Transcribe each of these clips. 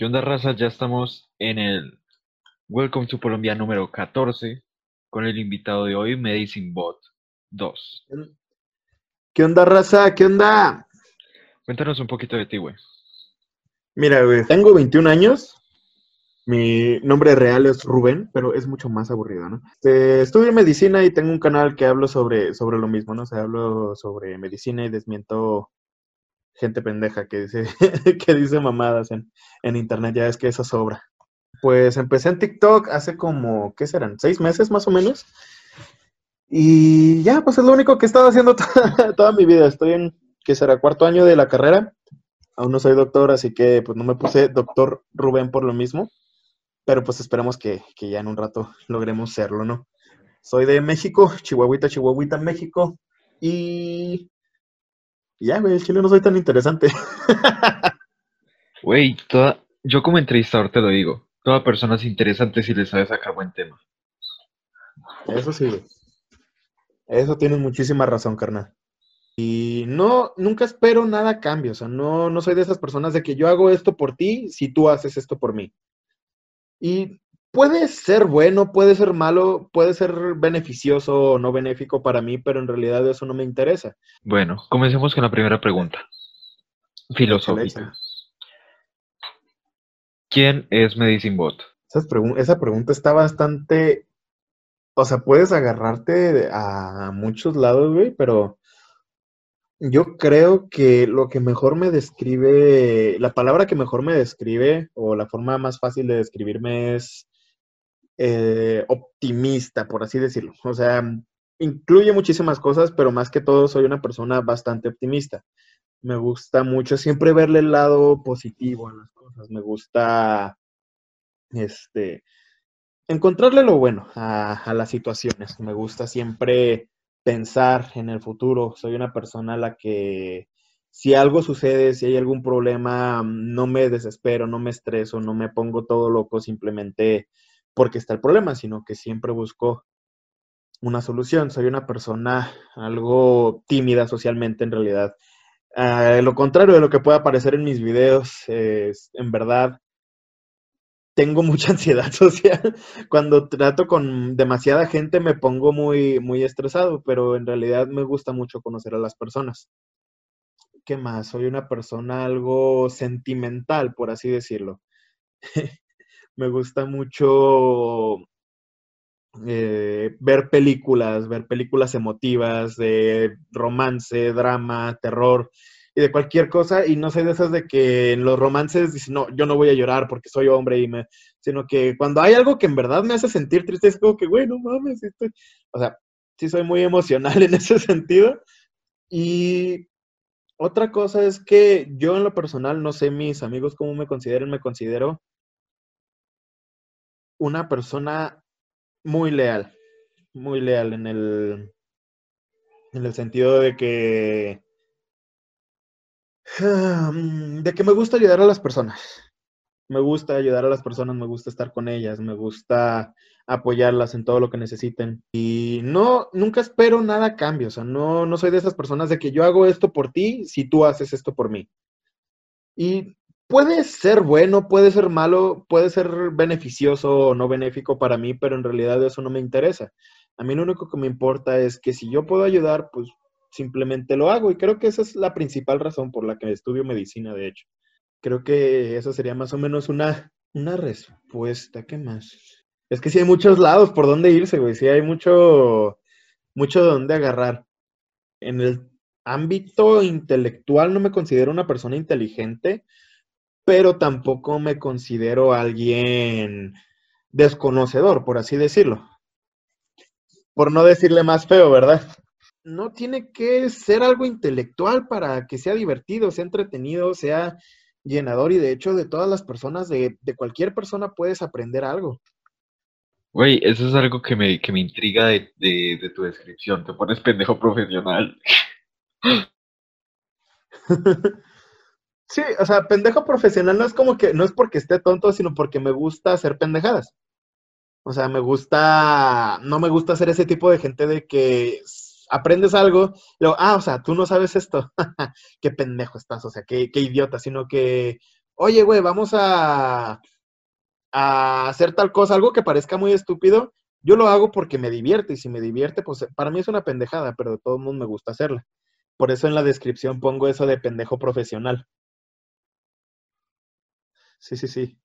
¿Qué onda, raza? Ya estamos en el Welcome to Colombia número 14 con el invitado de hoy, Medicine Bot 2. ¿Qué onda, raza? ¿Qué onda? Cuéntanos un poquito de ti, güey. Mira, güey, tengo 21 años. Mi nombre real es Rubén, pero es mucho más aburrido, ¿no? Este, estudio medicina y tengo un canal que hablo sobre, sobre lo mismo, ¿no? O sea, hablo sobre medicina y desmiento gente pendeja que dice, que dice mamadas en, en internet, ya es que eso sobra. Pues empecé en TikTok hace como, ¿qué serán? ¿Seis meses más o menos? Y ya, pues es lo único que he estado haciendo toda, toda mi vida. Estoy en, ¿qué será? Cuarto año de la carrera. Aún no soy doctor, así que pues no me puse doctor Rubén por lo mismo. Pero pues esperemos que, que ya en un rato logremos serlo, ¿no? Soy de México, Chihuahuita, Chihuahuita, México. Y ya, güey, el chile no soy tan interesante. Güey, toda... yo como entrevistador te lo digo. Toda persona es interesante si le sabe sacar buen tema. Eso sí, güey. Eso tienes muchísima razón, carnal. Y no, nunca espero nada a cambio. O sea, no, no soy de esas personas de que yo hago esto por ti si tú haces esto por mí. Y puede ser bueno, puede ser malo, puede ser beneficioso o no benéfico para mí, pero en realidad eso no me interesa. Bueno, comencemos con la primera pregunta. Filosófica. ¿Quién es Medicine Bot? Pregun- esa pregunta está bastante. O sea, puedes agarrarte a muchos lados, güey, pero yo creo que lo que mejor me describe, la palabra que mejor me describe, o la forma más fácil de describirme es eh, optimista, por así decirlo. O sea, incluye muchísimas cosas, pero más que todo soy una persona bastante optimista. Me gusta mucho siempre verle el lado positivo a las cosas. Me gusta, este, encontrarle lo bueno a, a las situaciones. Me gusta siempre pensar en el futuro. Soy una persona a la que si algo sucede, si hay algún problema, no me desespero, no me estreso, no me pongo todo loco simplemente porque está el problema, sino que siempre busco una solución. Soy una persona algo tímida socialmente en realidad. Ah, lo contrario de lo que pueda aparecer en mis videos, es, en verdad, tengo mucha ansiedad social. Cuando trato con demasiada gente me pongo muy, muy estresado, pero en realidad me gusta mucho conocer a las personas. ¿Qué más? Soy una persona algo sentimental, por así decirlo. Me gusta mucho eh, ver películas, ver películas emotivas de romance, drama, terror y de cualquier cosa. Y no soy de esas de que en los romances dicen, no, yo no voy a llorar porque soy hombre, y me... sino que cuando hay algo que en verdad me hace sentir triste, es como que, güey, no mames, estoy... o sea, sí soy muy emocional en ese sentido. Y otra cosa es que yo en lo personal, no sé mis amigos cómo me consideren, me considero una persona muy leal, muy leal en el, en el sentido de que, de que me gusta ayudar a las personas. Me gusta ayudar a las personas, me gusta estar con ellas, me gusta apoyarlas en todo lo que necesiten. Y no, nunca espero nada a cambio, o sea, no, no soy de esas personas de que yo hago esto por ti si tú haces esto por mí. Y puede ser bueno, puede ser malo, puede ser beneficioso o no benéfico para mí, pero en realidad eso no me interesa. A mí lo único que me importa es que si yo puedo ayudar, pues simplemente lo hago. Y creo que esa es la principal razón por la que estudio medicina, de hecho. Creo que esa sería más o menos una, una respuesta. ¿Qué más? Es que sí hay muchos lados por donde irse, güey. Sí hay mucho, mucho de dónde agarrar. En el ámbito intelectual no me considero una persona inteligente, pero tampoco me considero alguien desconocedor, por así decirlo. Por no decirle más feo, ¿verdad? No tiene que ser algo intelectual para que sea divertido, sea entretenido, sea llenador y de hecho de todas las personas, de, de cualquier persona puedes aprender algo. Güey, eso es algo que me, que me intriga de, de, de tu descripción. Te pones pendejo profesional. Sí, o sea, pendejo profesional no es como que, no es porque esté tonto, sino porque me gusta hacer pendejadas. O sea, me gusta, no me gusta ser ese tipo de gente de que aprendes algo, luego, ah, o sea, tú no sabes esto, qué pendejo estás, o sea, qué, qué idiota, sino que, oye, güey, vamos a, a hacer tal cosa, algo que parezca muy estúpido, yo lo hago porque me divierte y si me divierte, pues para mí es una pendejada, pero de todo el mundo me gusta hacerla. Por eso en la descripción pongo eso de pendejo profesional. Sí, sí, sí.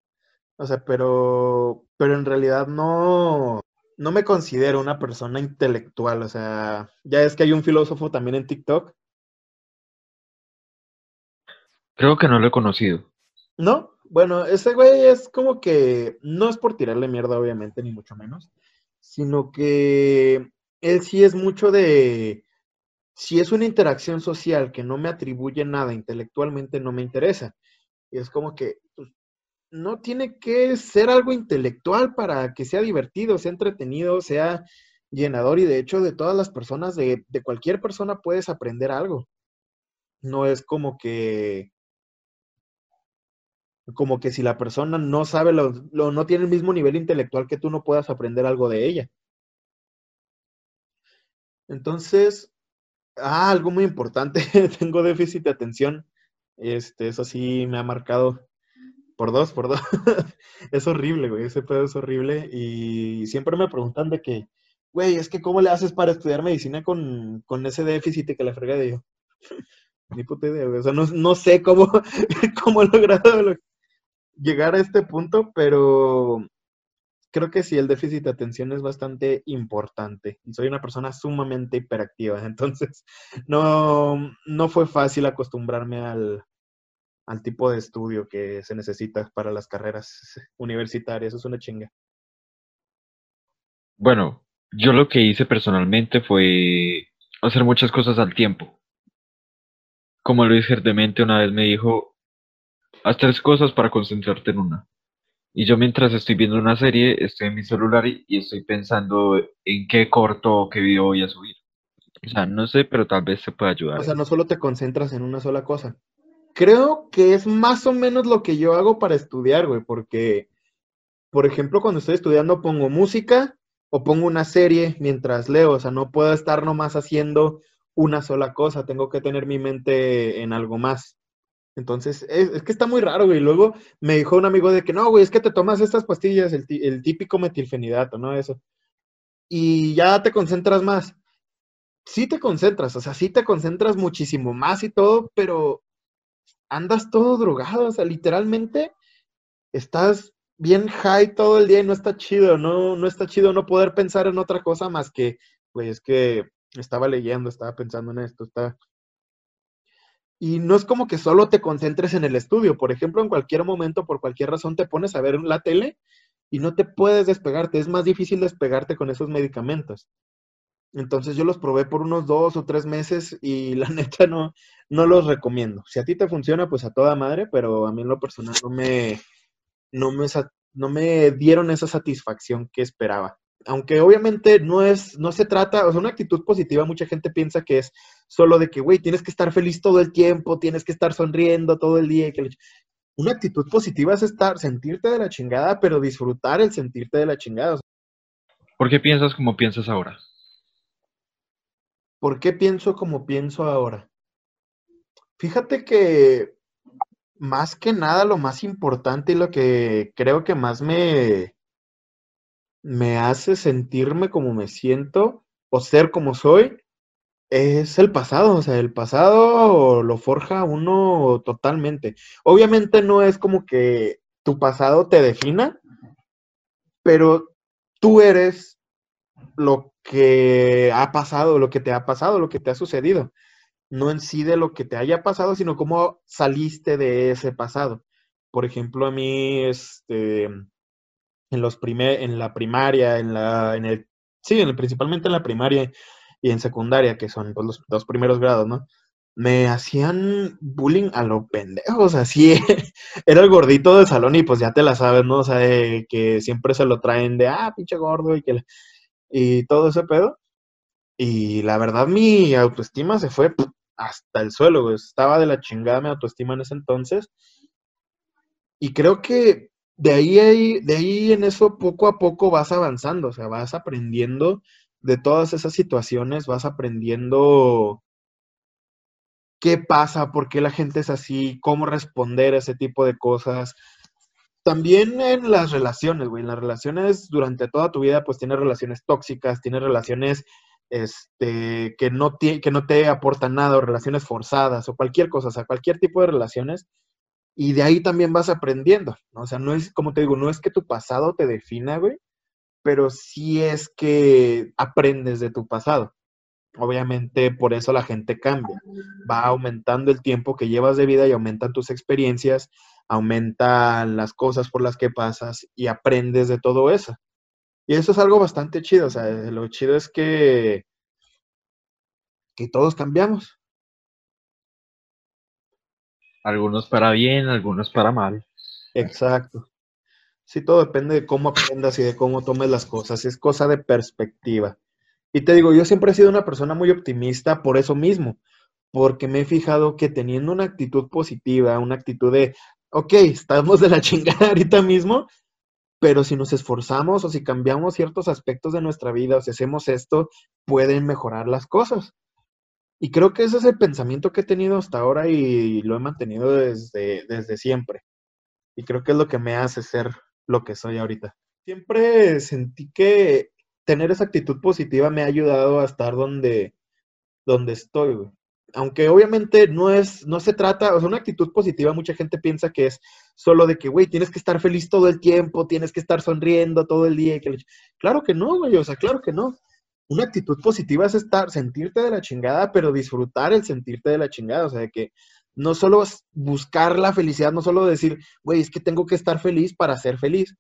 O sea, pero, pero en realidad no, no me considero una persona intelectual. O sea, ya es que hay un filósofo también en TikTok. Creo que no lo he conocido. ¿No? Bueno, ese güey es como que, no es por tirarle mierda, obviamente, ni mucho menos, sino que él sí es mucho de, si es una interacción social que no me atribuye nada intelectualmente, no me interesa. Y es como que, pues, no tiene que ser algo intelectual para que sea divertido, sea entretenido, sea llenador y de hecho de todas las personas, de, cualquier persona puedes aprender algo. No es como que como que si la persona no sabe, lo, no tiene el mismo nivel intelectual que tú, no puedas aprender algo de ella. Entonces, ah, algo muy importante, tengo déficit de atención. Este, eso sí me ha marcado por dos, por dos. es horrible, güey, ese pedo es horrible. Y siempre me preguntan de que, güey, es que ¿cómo le haces para estudiar medicina con, con ese déficit que le frega de yo? Ni puta idea, güey. O sea, no, no sé cómo, cómo he logrado llegar a este punto, pero creo que sí, el déficit de atención es bastante importante. Soy una persona sumamente hiperactiva, entonces no, no fue fácil acostumbrarme al, al tipo de estudio que se necesita para las carreras universitarias. Es una chinga. Bueno, yo lo que hice personalmente fue hacer muchas cosas al tiempo. Como Luis Gerdemente una vez me dijo, Haz tres cosas para concentrarte en una. Y yo mientras estoy viendo una serie, estoy en mi celular y, estoy pensando en qué corto o qué video voy a subir. O sea, no sé, pero tal vez se pueda ayudar. O sea, no solo te concentras en una sola cosa. Creo que es más o menos lo que yo hago para estudiar, güey, porque, por ejemplo, cuando estoy estudiando pongo música o pongo una serie mientras leo. O sea, no puedo estar nomás haciendo una sola cosa, tengo que tener mi mente en algo más. Entonces, es, que está muy raro, güey. Luego me dijo un amigo de que no, güey, es que te tomas estas pastillas, el, el típico metilfenidato, ¿no? Eso. Y ya te concentras más. Sí te concentras, o sea, sí te concentras muchísimo más y todo, pero andas todo drogado, o sea, literalmente estás bien high todo el día y no está chido, no, no está chido no poder pensar en otra cosa más que, pues, que estaba leyendo, estaba pensando en esto, está, y no es como que solo te concentres en el estudio. Por ejemplo, en cualquier momento, por cualquier razón, te pones a ver la tele y no te puedes despegarte. Es más difícil despegarte con esos medicamentos. Entonces yo los probé por unos dos o tres meses y la neta no, no los recomiendo. Si a ti te funciona, pues a toda madre, pero a mí en lo personal no me, no me, no me dieron esa satisfacción que esperaba aunque obviamente no es, no se trata, o sea, una actitud positiva, mucha gente piensa que es solo de que, güey, tienes que estar feliz todo el tiempo, tienes que estar sonriendo todo el día. Que Una actitud positiva es estar, sentirte de la chingada, pero disfrutar el sentirte de la chingada. ¿Por qué piensas como piensas ahora? ¿Por qué pienso como pienso ahora? Fíjate que más que nada lo más importante y lo que creo que más me, me hace sentirme como me siento o ser como soy, es el pasado, o sea, el pasado lo forja uno totalmente. Obviamente no es como que tu pasado te defina, pero tú eres lo que ha pasado, lo que te ha pasado, lo que te ha sucedido. No en sí de lo que te haya pasado, sino cómo saliste de ese pasado. Por ejemplo, a mí, este, en los primer, en la primaria, en la, en el, sí, principalmente en la primaria y en secundaria, que son pues, los dos primeros grados, ¿no? Me hacían bullying a lo pendejo, o sea, sí, era el gordito del salón y pues ya te la sabes, ¿no? O sea, que siempre se lo traen de, ah, pinche gordo y que, y todo ese pedo. Y la verdad, mi autoestima se fue hasta el suelo, Estaba de la chingada mi autoestima en ese entonces. Y creo que de ahí, de ahí en eso poco a poco vas avanzando, o sea, vas aprendiendo de todas esas situaciones, vas aprendiendo qué pasa, por qué la gente es así, cómo responder a ese tipo de cosas. También en las relaciones, güey, en las relaciones durante toda tu vida, pues tienes relaciones tóxicas, tienes relaciones este, que, no que no te aportan nada, relaciones forzadas, o cualquier cosa, o sea, cualquier tipo de relaciones. Y de ahí también vas aprendiendo, ¿no? O sea, no es, como te digo, no es que tu pasado te defina, güey, pero sí es que aprendes de tu pasado. Obviamente por eso la gente cambia. Va aumentando el tiempo que llevas de vida y aumentan tus experiencias, aumentan las cosas por las que pasas y aprendes de todo eso. Y eso es algo bastante chido. O sea, lo chido es que, que todos cambiamos. Algunos para bien, algunos para mal. Exacto. Sí, todo depende de cómo aprendas y de cómo tomes las cosas. Es cosa de perspectiva. Y te digo, yo siempre he sido una persona muy optimista por eso mismo, porque me he fijado que teniendo una actitud positiva, una actitud de, ok, estamos de la chingada ahorita mismo, pero si nos esforzamos o si cambiamos ciertos aspectos de nuestra vida o si hacemos esto, pueden mejorar las cosas. Y creo que ese es el pensamiento que he tenido hasta ahora y lo he mantenido desde, desde siempre. Y creo que es lo que me hace ser lo que soy ahorita. Siempre sentí que tener esa actitud positiva me ha ayudado a estar donde, donde estoy, güey. Aunque obviamente no es, no se trata, o sea, una actitud positiva, mucha gente piensa que es solo de que, güey, tienes que estar feliz todo el tiempo, tienes que estar sonriendo todo el día. Que... Claro que no, güey, o sea, claro que no. Una actitud positiva es estar, sentirte de la chingada, pero disfrutar el sentirte de la chingada, o sea, de que no solo buscar la felicidad, no solo decir, güey, es que tengo que estar feliz para ser feliz,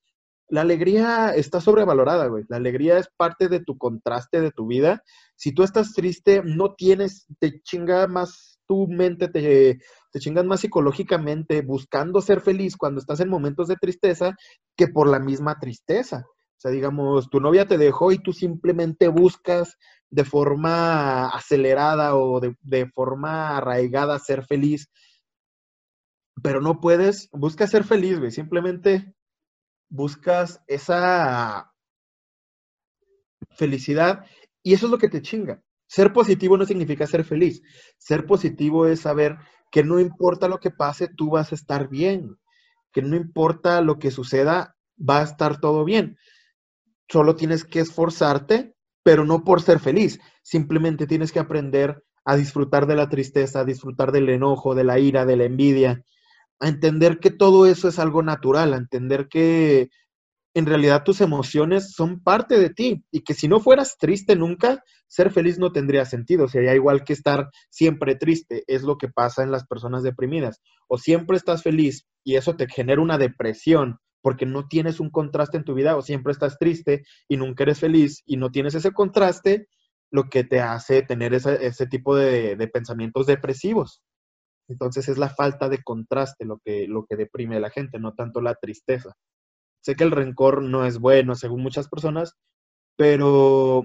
la alegría está sobrevalorada, güey. La alegría es parte de tu contraste de tu vida. Si tú estás triste, no tienes, te chinga más tu mente, te, te chingas más psicológicamente buscando ser feliz cuando estás en momentos de tristeza que por la misma tristeza. O sea, digamos, tu novia te dejó y tú simplemente buscas de forma acelerada o de, de forma arraigada ser feliz, pero no puedes, busca ser feliz, güey. Simplemente buscas esa felicidad y eso es lo que te chinga. Ser positivo no significa ser feliz. Ser positivo es saber que no importa lo que pase, tú vas a estar bien. Que no importa lo que suceda, va a estar todo bien. Solo tienes que esforzarte, pero no por ser feliz. Simplemente tienes que aprender a disfrutar de la tristeza, a disfrutar del enojo, de la ira, de la envidia, a entender que todo eso es algo natural, a entender que en realidad tus emociones son parte de ti y que si no fueras triste nunca, ser feliz no tendría sentido. Sería igual que estar siempre triste. Es lo que pasa en las personas deprimidas. O siempre estás feliz y eso te genera una depresión porque no tienes un contraste en tu vida o siempre estás triste y nunca eres feliz y no tienes ese contraste, lo que te hace tener ese, tipo de, de pensamientos depresivos. Entonces es la falta de contraste lo que, lo que deprime a la gente, no tanto la tristeza. Sé que el rencor no es bueno, según muchas personas, pero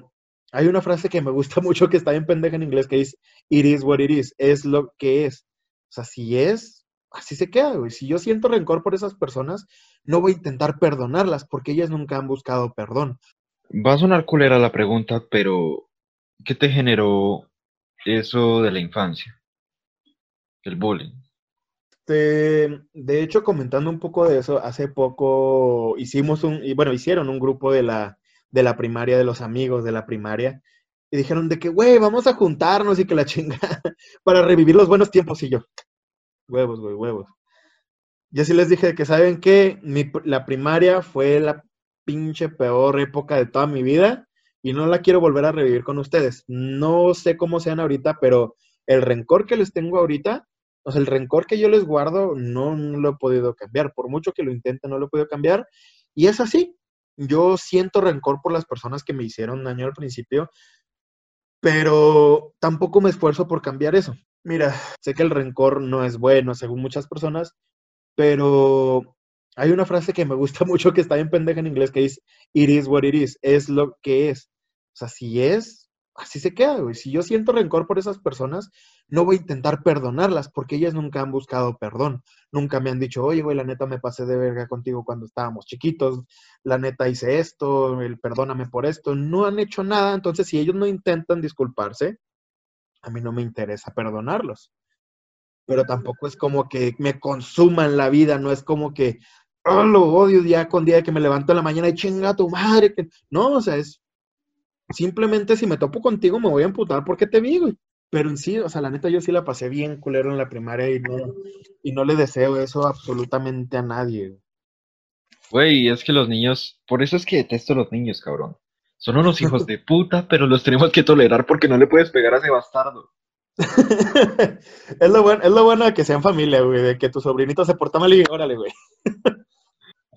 hay una frase que me gusta mucho que está en pendeja en inglés que dice, it is what it is, es lo que es. O sea, si es, así se queda, güey. Si yo siento rencor por esas personas, no voy a intentar perdonarlas porque ellas nunca han buscado perdón. Va a sonar culera la pregunta, pero ¿qué te generó eso de la infancia? el bullying. Este, de hecho, comentando un poco de eso, hace poco hicimos un, y bueno, hicieron un grupo de la, de la primaria, de los amigos de la primaria, y dijeron de que, güey, vamos a juntarnos y que la chinga, para revivir los buenos tiempos, y yo, huevos, güey, huevos. Yo sí les dije que, ¿saben qué? la primaria fue la pinche peor época de toda mi vida, y no la quiero volver a revivir con ustedes. No sé cómo sean ahorita, pero el rencor que les tengo ahorita o sea, el rencor que yo les guardo no, lo he podido cambiar. Por mucho que lo intente, no lo he podido cambiar. Y es así. Yo siento rencor por las personas que me hicieron daño al principio, pero tampoco me esfuerzo por cambiar eso. Mira, sé que el rencor no es bueno, según muchas personas, pero hay una frase que me gusta mucho que está en pendeja en inglés que dice, it is what it is, es lo que es. O sea, si es, así se queda, güey. Si yo siento rencor por esas personas, no voy a intentar perdonarlas porque ellas nunca han buscado perdón. Nunca me han dicho, oye, güey, la neta me pasé de verga contigo cuando estábamos chiquitos, la neta hice esto, el perdóname por esto. No han hecho nada, entonces si ellos no intentan disculparse, a mí no me interesa perdonarlos. pero tampoco es como que me consuman la vida, no es como que oh, lo odio día con día que me levanto en la mañana y chinga tu madre. No, o sea, es simplemente si me topo contigo me voy a emputar porque te vi, güey. Pero en sí, o sea, la neta yo sí la pasé bien culero en la primaria y no, y no le deseo eso absolutamente a nadie. Güey, es que los niños, por eso es que detesto a los niños, cabrón. Son unos hijos de puta, pero los tenemos que tolerar porque no le puedes pegar a ese bastardo. es, lo bueno, es lo bueno de que sean familia, güey, de que tu sobrinito se porta mal y órale, güey.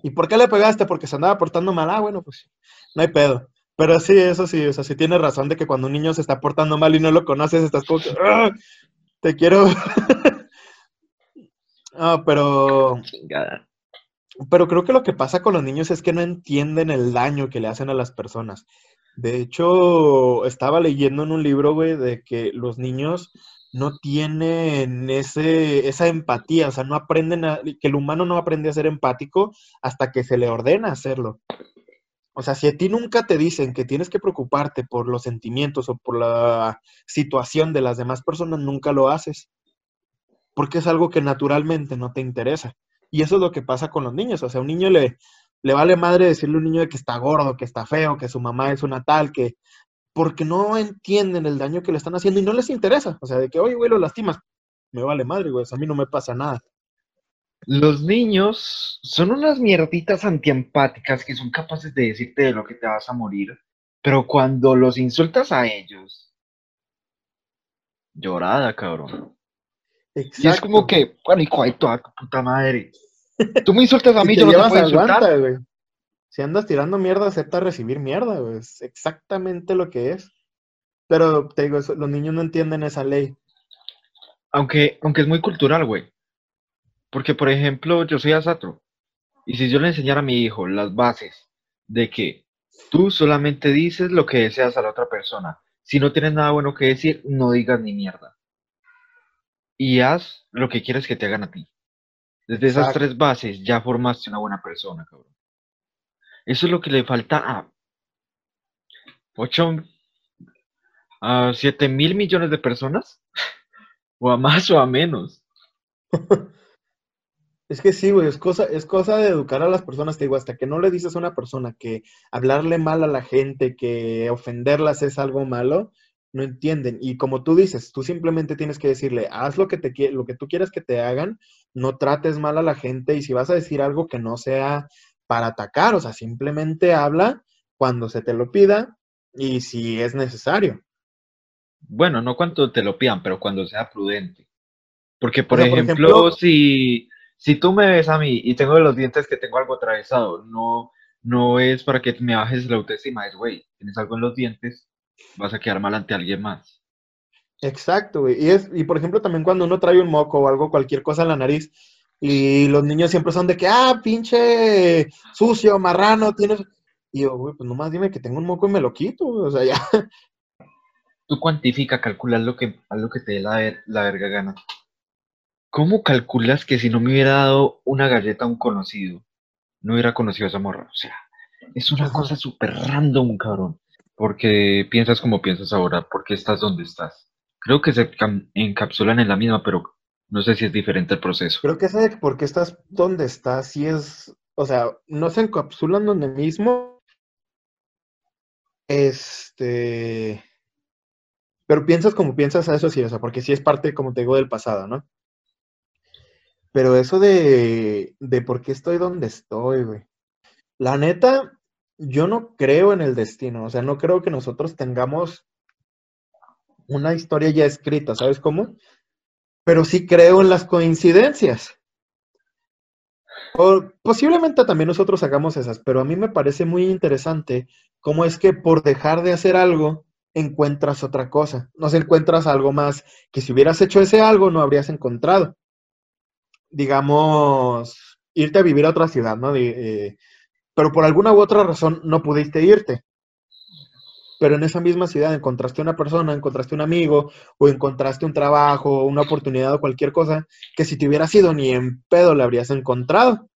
¿Y por qué le pegaste? Porque se andaba portando mal. Ah, bueno, pues no hay pedo. Pero sí, eso sí, o sea, sí tienes razón de que cuando un niño se está portando mal y no lo conoces, estás como que, ¡Ah! te quiero. ah, pero. Pero creo que lo que pasa con los niños es que no entienden el daño que le hacen a las personas. De hecho, estaba leyendo en un libro, güey, de que los niños no tienen ese, esa empatía, o sea, no aprenden a, que el humano no aprende a ser empático hasta que se le ordena hacerlo. O sea, si a ti nunca te dicen que tienes que preocuparte por los sentimientos o por la situación de las demás personas, nunca lo haces. Porque es algo que naturalmente no te interesa. Y eso es lo que pasa con los niños. O sea, a un niño le, le vale madre decirle a un niño de que está gordo, que está feo, que su mamá es una tal, que... Porque no entienden el daño que le están haciendo y no les interesa. O sea, de que, oye, güey, lo lastimas. Me vale madre, güey. a mí no me pasa nada. Los niños son unas mierditas antiempáticas que son capaces de decirte de lo que te vas a morir, pero cuando los insultas a ellos, llorada, cabrón. Y es como que, bueno, hijo de toda tu puta madre. Tú me insultas a mí, yo no te puedo insultar. Güey. Si andas tirando mierda, acepta recibir mierda, güey. Es exactamente lo que es. Pero te digo, los niños no entienden esa ley. Aunque, aunque es muy cultural, güey. Porque, por ejemplo, yo soy asatro. Y si yo le enseñara a mi hijo las bases de que tú solamente dices lo que deseas a la otra persona. Si no tienes nada bueno que decir, no digas ni mierda. Y haz lo que quieres que te hagan a ti. Desde esas tres bases ya formaste una buena persona, cabrón. Eso es lo que le falta a 8 a 7 mil millones de personas. o a más o a menos. Es que sí, güey, es cosa, es cosa de educar a las personas, te digo, hasta que no le dices a una persona que hablarle mal a la gente, que ofenderlas es algo malo, no entienden. Y como tú dices, tú simplemente tienes que decirle, haz lo que, te, lo que tú quieras que te hagan, no trates mal a la gente y si vas a decir algo que no sea para atacar, o sea, simplemente habla cuando se te lo pida y si es necesario. Bueno, no cuando te lo pidan, pero cuando sea prudente. Porque, por, ejemplo, si si tú me ves a mí y tengo los dientes que tengo algo atravesado, no, no es para que me bajes la autoestima, es, güey, tienes algo en los dientes, vas a quedar mal ante alguien más. Exacto, güey. Y, es, y por ejemplo, también cuando uno trae un moco o algo, cualquier cosa en la nariz, y los niños siempre son de que, ah, pinche sucio, marrano, tienes... Y yo, güey, pues nomás dime que tengo un moco y me lo quito, o sea, ya. Tú cuantifica, calcula lo que, lo que te dé la, la verga gana. ¿Cómo calculas que si no me hubiera dado una galleta a un conocido, no hubiera conocido a esa morra? O sea, es una cosa súper random, cabrón. Porque piensas como piensas ahora, porque estás donde estás. Creo que se encapsulan en la misma, pero no sé si es diferente el proceso. Creo que sé por qué estás donde estás, si es, o sea, no se encapsulan donde mismo. Este. Pero piensas como piensas a eso sí, o sea, porque sí es parte, como te digo, del pasado, ¿no? Pero eso de, de por qué estoy donde estoy, güey. La neta, yo no creo en el destino. O sea, no creo que nosotros tengamos una historia ya escrita, ¿sabes cómo? Pero sí creo en las coincidencias. O posiblemente también nosotros hagamos esas, pero a mí me parece muy interesante cómo es que por dejar de hacer algo encuentras otra cosa. No se encuentras algo más que si hubieras hecho ese algo no habrías encontrado digamos, irte a vivir a otra ciudad, ¿no? Eh, pero por alguna u otra razón no pudiste irte. Pero en esa misma ciudad encontraste una persona, encontraste un amigo, o encontraste un trabajo, una oportunidad o cualquier cosa, que si te hubieras ido ni en pedo la habrías encontrado.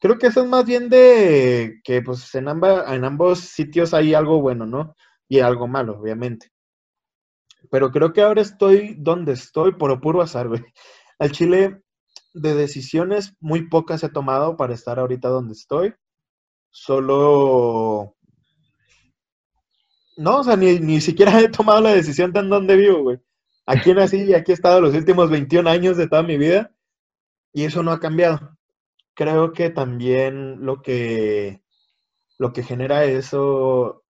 Creo que eso es más bien de que pues en, en ambos sitios hay algo bueno, ¿no? Y algo malo, obviamente. Pero creo que ahora estoy donde estoy por puro azar, güey. Al Chile, de decisiones muy pocas he tomado para estar ahorita donde estoy. Solo. No, o sea, ni, ni siquiera he tomado la decisión de en dónde vivo, güey. Aquí nací y aquí he estado los últimos 21 años de toda mi vida y eso no ha cambiado. Creo que también lo que, lo que genera eso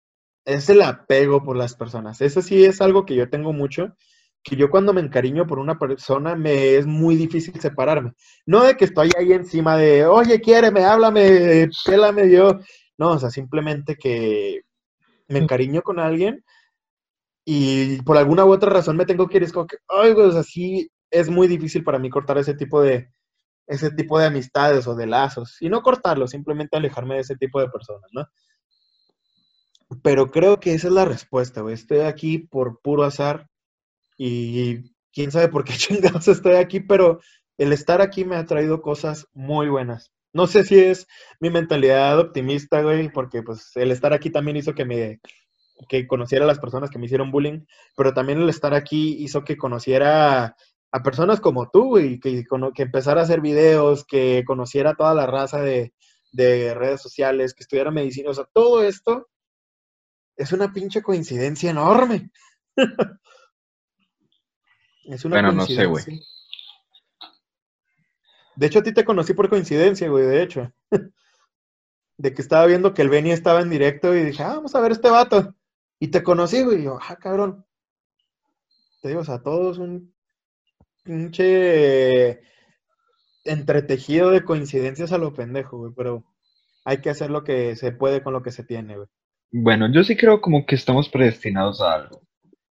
es el apego por las personas. Eso sí es algo que yo tengo mucho, que yo cuando me encariño por una persona me es muy difícil separarme. No de que estoy ahí encima de, oye, quiéreme, háblame, pélame yo. No, o sea, simplemente que me encariño con alguien y por alguna u otra razón me tengo que ir, es como que, ay, pues así es muy difícil para mí cortar ese tipo de, ese tipo de amistades o de lazos, y no cortarlo, simplemente alejarme de ese tipo de personas, ¿no? Pero creo que esa es la respuesta, güey. Estoy aquí por puro azar y quién sabe por qué chingados estoy aquí, pero el estar aquí me ha traído cosas muy buenas. No sé si es mi mentalidad optimista, güey, porque pues el estar aquí también hizo que me que conociera a las personas que me hicieron bullying, pero también el estar aquí hizo que conociera a personas como tú, y que, que empezara a hacer videos, que conociera toda la raza de, redes sociales, que estudiara medicina, o sea, todo esto es una pinche coincidencia enorme. es una bueno, no sé, güey. De hecho, a ti te conocí por coincidencia, güey, de hecho. de que estaba viendo que el Benny estaba en directo y dije, ah, vamos a ver este vato. Y te conocí, güey, y yo, ah, cabrón. Te digo, o sea, todos un pinche entretejido de coincidencias a lo pendejo, güey, pero hay que hacer lo que se puede con lo que se tiene, güey. Bueno, yo sí creo como que estamos predestinados a algo,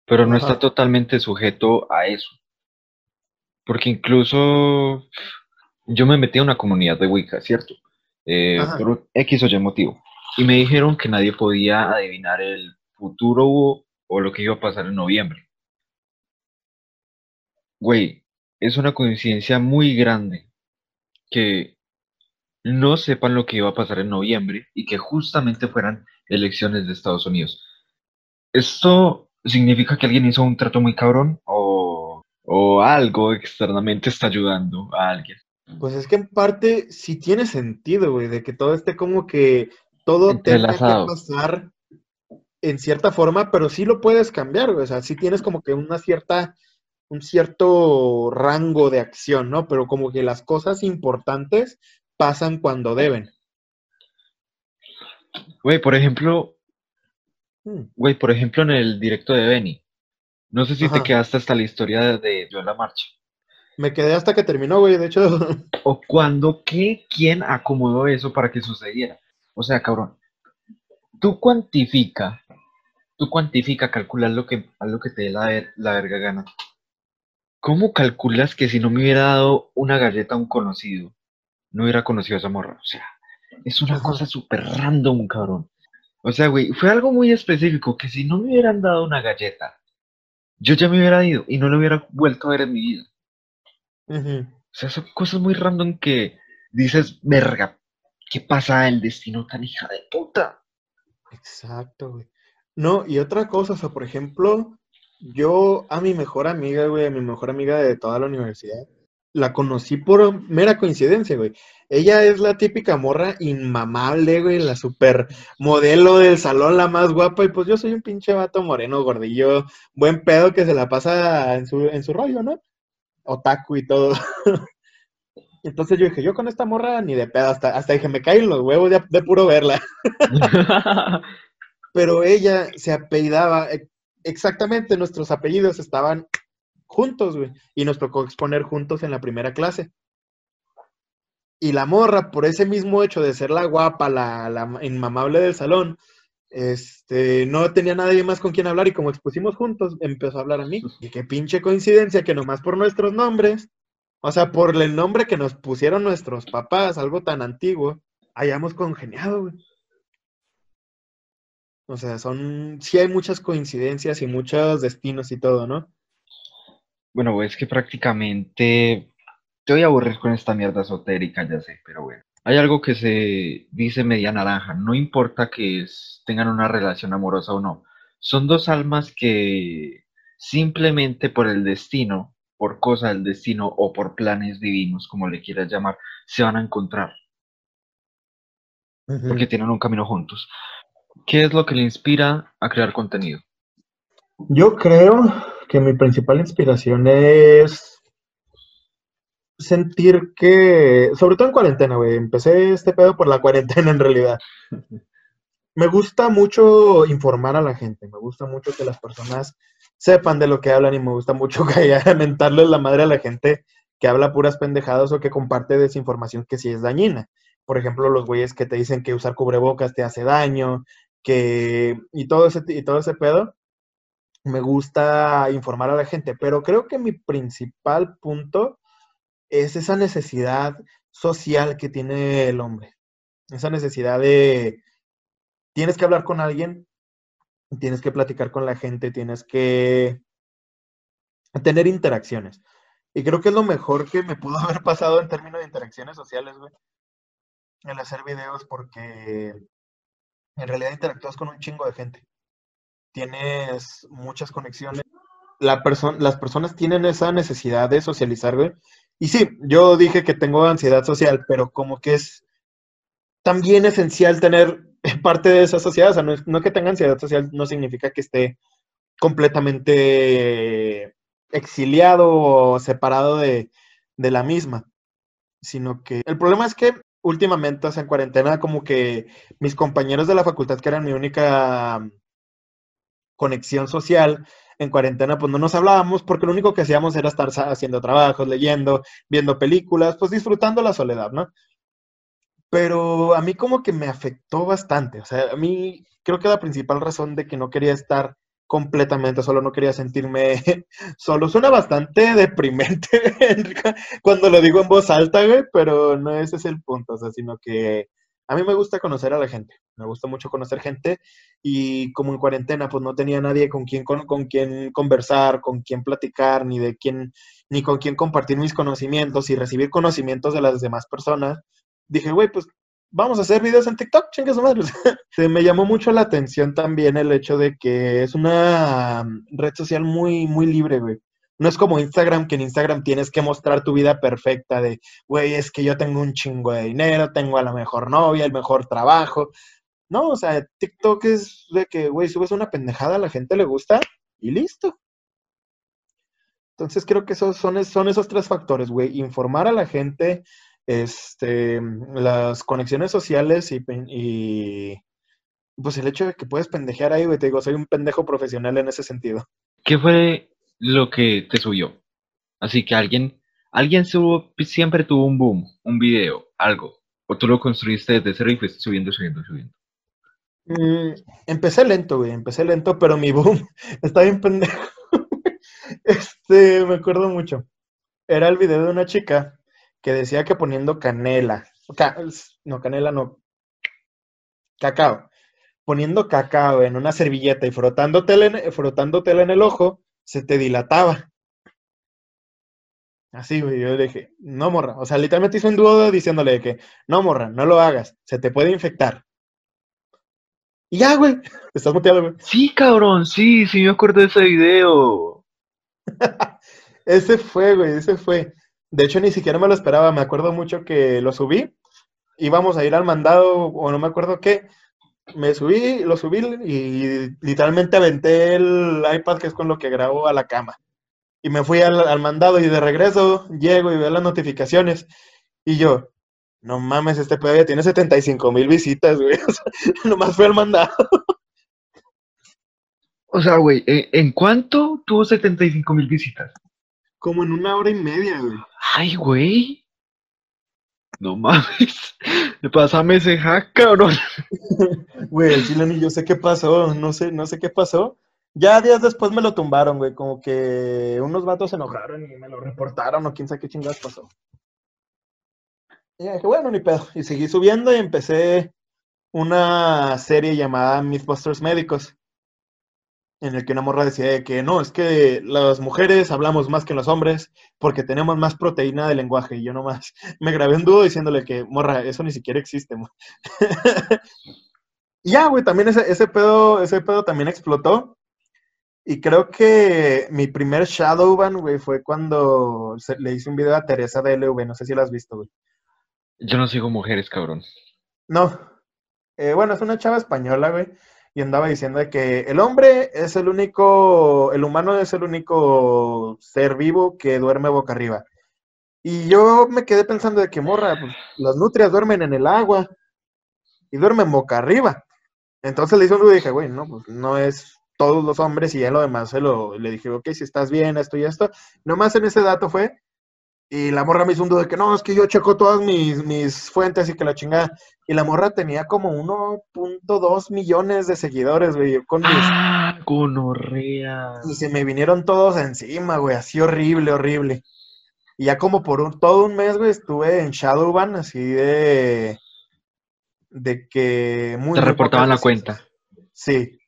pero no está totalmente sujeto a eso. Porque incluso yo me metí a una comunidad de Wicca, ¿cierto? Eh, por X o Y motivo. Y me dijeron que nadie podía adivinar el futuro o lo que iba a pasar en noviembre. Güey, es una coincidencia muy grande que no sepan lo que iba a pasar en noviembre y que justamente fueran elecciones de Estados Unidos. ¿Esto significa que alguien hizo un trato muy cabrón o, o algo externamente está ayudando a alguien? Pues es que en parte sí tiene sentido, güey, de que todo esté como que todo tenga que pasar en cierta forma, pero sí lo puedes cambiar, o sea, sí tienes como que una cierta, un cierto rango de acción, ¿no? Pero como que las cosas importantes pasan cuando deben. Güey, por ejemplo. Güey, por ejemplo, en el directo de Benny, no sé si te quedaste hasta la historia de, de la Marcha. Me quedé hasta que terminó, güey, de hecho. ¿O cuando qué? ¿Quién acomodó eso para que sucediera? O sea, cabrón, tú cuantifica Tú cuantifica, calculas lo que, a lo que te dé la, la verga gana. ¿Cómo calculas que si no me hubiera dado una galleta a un conocido, no hubiera conocido a esa morra? O sea, es una cosa súper random, cabrón. O sea, güey, fue algo muy específico que si no me hubieran dado una galleta, yo ya me hubiera ido y no lo hubiera vuelto a ver en mi vida. O sea, son cosas muy random que dices, verga, ¿qué pasa el destino tan hija de puta? Exacto, güey. No, y otra cosa, o sea, por ejemplo, yo a mi mejor amiga, güey, a mi mejor amiga de toda la universidad, la conocí por mera coincidencia, güey. Ella es la típica morra inmamable, güey, la super modelo del salón, la más guapa, y pues yo soy un pinche vato moreno, gordillo, buen pedo que se la pasa en su, en su rollo, ¿no? Otaku y todo. Entonces yo dije, yo con esta morra ni de pedo, hasta, hasta dije, me caen los huevos de, de puro verla. pero ella se apellidaba e, exactamente, nuestros apellidos estaban juntos, güey, y nos tocó exponer juntos en la primera clase. Y la morra, por ese mismo hecho de ser la guapa, la, la inmamable del salón, este, no tenía nadie más con quien hablar y como expusimos juntos, empezó a hablar a mí. Y qué pinche coincidencia que nomás por nuestros nombres, o sea, por el nombre que nos pusieron nuestros papás, algo tan antiguo, hayamos congeniado, güey. O sea, son, sí hay muchas coincidencias y muchos destinos y todo, ¿no? Bueno, es que prácticamente te voy a aburrir con esta mierda esotérica, ya sé, pero bueno. Hay algo que se dice media naranja, no importa que tengan una relación amorosa o no. Son dos almas que simplemente por el destino, por cosa del destino o por planes divinos, como le quieras llamar, se van a encontrar. Porque tienen un camino juntos. ¿Qué es lo que le inspira a crear contenido? Yo creo que mi principal inspiración es sentir que, sobre todo en cuarentena, güey, empecé este pedo por la cuarentena en realidad. Me gusta mucho informar a la gente, me gusta mucho que las personas sepan de lo que hablan y me gusta mucho que mentarles la madre a la gente que habla puras pendejadas o que comparte desinformación que sí es dañina. Por ejemplo, los güeyes que te dicen que usar cubrebocas te hace daño, que y todo ese y todo ese pedo me gusta informar a la gente, pero creo que mi principal punto es esa necesidad social que tiene el hombre. Esa necesidad de, tienes que hablar con alguien, tienes que platicar con la gente, tienes que tener interacciones. Y creo que es lo mejor que me pudo haber pasado en términos de interacciones sociales, güey. El hacer videos porque en realidad interactúas con un chingo de gente tienes muchas conexiones. La las personas tienen esa necesidad de socializar. Y sí, yo dije que tengo ansiedad social, pero como que es también esencial tener parte de esa sociedad. O sea, no, que tenga ansiedad social no significa que esté completamente exiliado o separado de, de la misma, sino que el problema es que últimamente, o sea, en cuarentena, como que mis compañeros de la facultad, que eran mi única conexión social en cuarentena, pues no nos hablábamos porque lo único que hacíamos era estar haciendo trabajos, leyendo, viendo películas, pues disfrutando la soledad, ¿no? Pero a mí como que me afectó bastante, o sea, a mí creo que la principal razón de que no quería estar completamente solo, no quería sentirme solo. Suena bastante deprimente cuando lo digo en voz alta, güey, pero no ese es el punto, o sea, sino que a mí me gusta conocer a la gente, me gusta mucho conocer gente y como en cuarentena pues no tenía nadie con quien, con, quien conversar, con quien platicar, ni de quién, ni con quien compartir mis conocimientos y recibir conocimientos de las demás personas, dije, güey, pues vamos a hacer videos en TikTok, chingue su madre. me llamó mucho la atención también el hecho de que es una red social muy, muy libre, güey. No es como Instagram, que en Instagram tienes que mostrar tu vida perfecta de, güey, es que yo tengo un chingo de dinero, tengo a la mejor novia, el mejor trabajo. No, o sea, TikTok es de que, güey, subes una pendejada, a la gente le gusta y listo. Entonces creo que esos son, son esos tres factores, güey. Informar a la gente, este, las conexiones sociales y, y pues el hecho de que puedes pendejear ahí, güey, te digo, soy un pendejo profesional en ese sentido. ¿Qué fue lo que te subió. Así que alguien, alguien siempre tuvo un boom, un video, algo. O tú lo construiste desde cero y fuiste subiendo, subiendo, subiendo. Mm, empecé lento, güey, empecé lento, pero mi boom está bien pendejo. este, me acuerdo mucho. Era el video de una chica que decía que poniendo canela, no, canela no, cacao, poniendo cacao en una servilleta y frotando frotando tela en el ojo, se te dilataba. Así, güey, yo le dije, no morra. O sea, literalmente hice un dúo diciéndole que, no morra, no lo hagas, se te puede infectar. Y ya, güey, estás muteado, güey. Sí, cabrón, sí, sí me acuerdo de ese video. ese fue, güey, ese fue. De hecho, ni siquiera me lo esperaba, me acuerdo mucho que lo subí, íbamos a ir al mandado, o no me acuerdo qué, me subí, lo subí y literalmente aventé el iPad, que es con lo que grabo a la cama. Y me fui al, mandado y de regreso llego y veo las notificaciones. Y yo, no mames, este pedo ya tiene 75 mil visitas, güey. nomás fue al mandado. O sea, güey, ¿en cuánto tuvo 75 mil visitas? Como en una hora y media, güey. Ay, güey. No mames. Pásame ese hack, cabrón. Güey, el chile ni yo sé qué pasó, no sé, no sé qué pasó. Ya días después me lo tumbaron, güey, como que unos vatos se enojaron y me lo reportaron o quién sabe qué chingados pasó. Y dije, bueno, ni pedo. Y seguí subiendo y empecé una serie llamada Mythbusters Médicos en el que una morra decía que no, es que las mujeres hablamos más que los hombres porque tenemos más proteína de lenguaje. Y yo nomás me grabé un dúo diciéndole que, morra, eso ni siquiera existe. y ya, güey, también ese, ese, pedo, ese pedo también explotó. Y creo que mi primer Shadowban, güey, fue cuando se- le hice un video a Teresa de LV, no sé si lo has visto, güey. Yo no sigo mujeres, cabrón. No, eh, bueno, es una chava española, güey, y andaba diciendo que el hombre es el único, el humano es el único ser vivo que duerme boca arriba. Y yo me quedé pensando de que, morra, pues, las nutrias duermen en el agua y duermen boca arriba. Entonces le hice un y dije, güey, no, pues no es todos los hombres y ya lo demás se lo, le dije, ok, si estás bien, esto y esto. Nomás en ese dato fue, y la morra me hizo un duda de que no, es que yo checo todas mis, mis fuentes y que la chingada. Y la morra tenía como 1.2 millones de seguidores, güey, yo con mis- Ah, gonorrea. y se me vinieron todos encima, güey, así horrible, horrible. Y ya como por un, todo un mes, güey, estuve en Shadowban, así de, de que muy, Te reportaban la cuenta. Sí,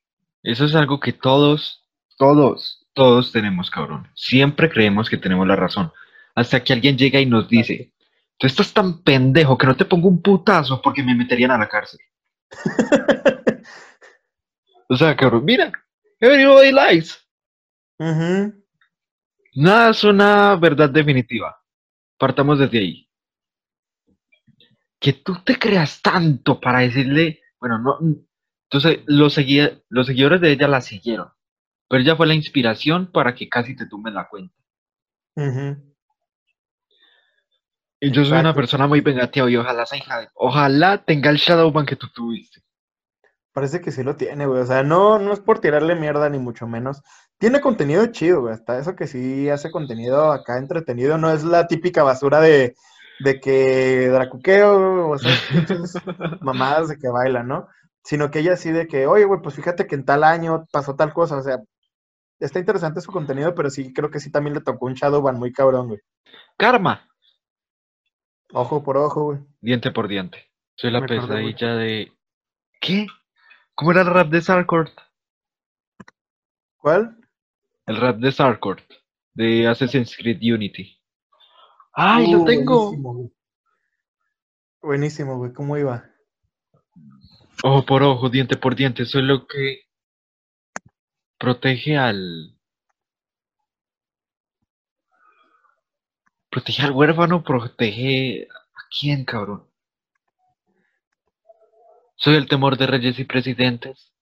Eso es algo que todos, todos, todos tenemos, cabrón. Siempre creemos que tenemos la razón. Hasta que alguien llega y nos dice, tú estás tan pendejo que no te pongo un putazo porque me meterían a la cárcel. O sea, cabrón, mira, everybody lies. Ujú. Nada es una verdad definitiva. Partamos desde ahí. Que tú te creas tanto para decirle, bueno, no, entonces los, los seguidores de ella la siguieron, pero ella fue la inspiración para que casi te tumben la cuenta. Ujú. Y yo soy una persona muy vengativa y ojalá hija ojalá tenga el Shadowban que tú tuviste. Parece que sí lo tiene, güey. O sea, no, no es por tirarle mierda, ni mucho menos. Tiene contenido chido, güey. Hasta eso que sí hace contenido acá entretenido. No es la típica basura de, de que dracuqueo, o sea, mamadas de que baila, ¿no? Sino que ella sí de que, oye, güey, pues fíjate que en tal año pasó tal cosa. O sea, está interesante su contenido, pero sí creo que sí también le tocó un Shadowban muy cabrón, güey. Karma, Ojo por ojo, güey. diente por diente. Soy la Me acordé, güey. pesadilla de... ¿Qué? ¿Cómo era el rap de Sarkort? ¿Cuál? El rap de Sarkort, de Assassin's Creed Unity. ¡Ay, lo Uh, tengo! Buenísimo, güey. Buenísimo, güey. ¿Cómo iba? Ojo por ojo, diente por diente, eso es lo que protege al... Protege al huérfano, protege... ¿A quién, cabrón? Soy el temor de reyes y presidentes.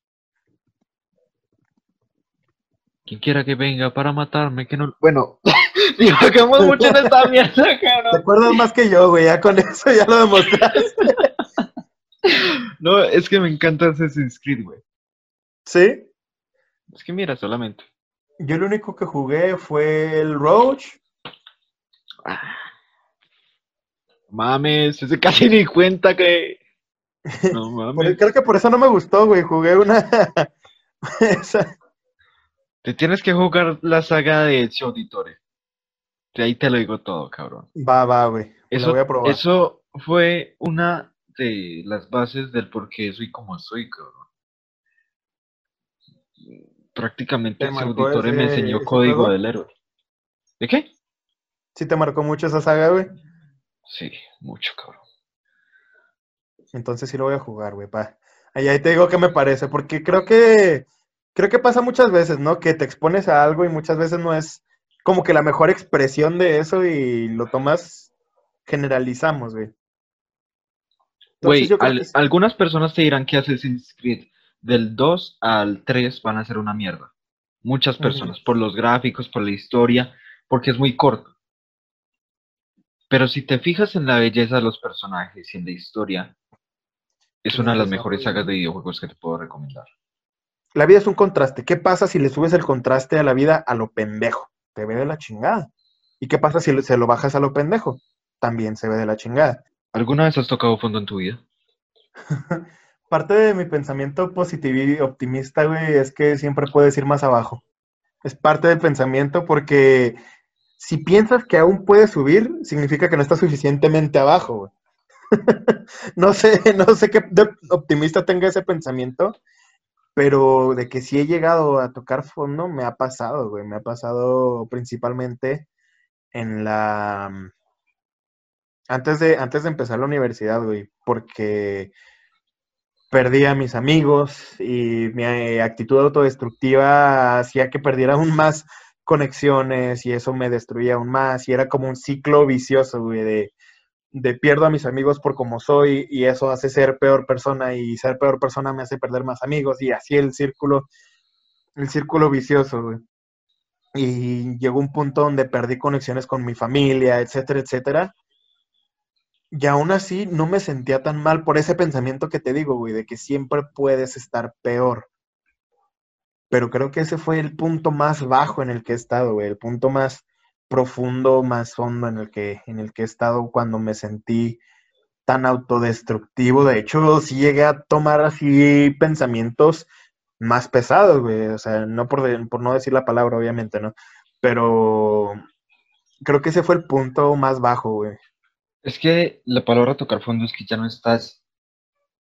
Quien quiera que venga para matarme, que no... Bueno, divagamos mucho en esta mierda, Te cabrón. acuerdas más que yo, güey. Ya con eso ya lo demostraste. No, es que me encanta Assassin's Creed, güey. ¿Sí? Es que mira, solamente. Yo lo único que jugué fue el Roach. Mames, ese casi ni cuenta que... No mames. creo que por eso no me gustó, güey. Jugué una. Esa- Te tienes que jugar la saga de Ezio Auditore. De ahí te lo digo todo, cabrón. Va, va, güey. Eso, voy a probar. eso fue una de las bases del por qué soy como soy, cabrón. Prácticamente Te Ezio Auditore me enseñó código juego? del héroe. ¿De qué? Sí te marcó mucho esa saga, güey. Sí, mucho, cabrón. Entonces sí lo voy a jugar, güey. Pa. Ahí, ahí te digo qué me parece. Porque creo que. Creo que pasa muchas veces, ¿no? Que te expones a algo y muchas veces no es como que la mejor expresión de eso y lo tomas. Generalizamos, güey. Güey, al- que sí. algunas personas te dirán que Assassin's Creed del 2 al 3 van a ser una mierda. Muchas personas, por los gráficos, por la historia, porque es muy corto. Pero si te fijas en la belleza de los personajes y en la historia, es una de las mejores sagas de videojuegos que te puedo recomendar. La vida es un contraste. ¿Qué pasa si le subes el contraste a la vida a lo pendejo? Te ve de la chingada. ¿Y qué pasa si se lo bajas a lo pendejo? También se ve de la chingada. ¿Alguna vez has tocado fondo en tu vida? Parte de mi pensamiento positivo y optimista, güey, es que siempre puedes ir más abajo. Es parte del pensamiento porque si piensas que aún puedes subir, significa que no estás suficientemente abajo. No sé, no sé qué optimista tenga ese pensamiento, pero de que sí he llegado a tocar fondo, me ha pasado, güey. Me ha pasado principalmente en la... Antes de, antes de empezar la universidad, güey, porque perdí a mis amigos y mi eh, actitud autodestructiva hacía que perdiera aún más conexiones y eso me destruía aún más y era como un ciclo vicioso, güey, de, de pierdo a mis amigos por como soy y eso hace ser peor persona y ser peor persona me hace perder más amigos y así el círculo, el círculo vicioso, güey. Y llegó un punto donde perdí conexiones con mi familia, etcétera, etcétera. Y aún así no me sentía tan mal por ese pensamiento que te digo, güey, de que siempre puedes estar peor. Pero creo que ese fue el punto más bajo en el que he estado, güey, el punto más profundo, más hondo en el que, en el que he estado cuando me sentí tan autodestructivo. De hecho, sí llegué a tomar así pensamientos más pesados, güey. O sea, no por, por no decir la palabra, obviamente, ¿no? Pero creo que ese fue el punto más bajo, güey. Es que la palabra tocar fondo es que ya no estás,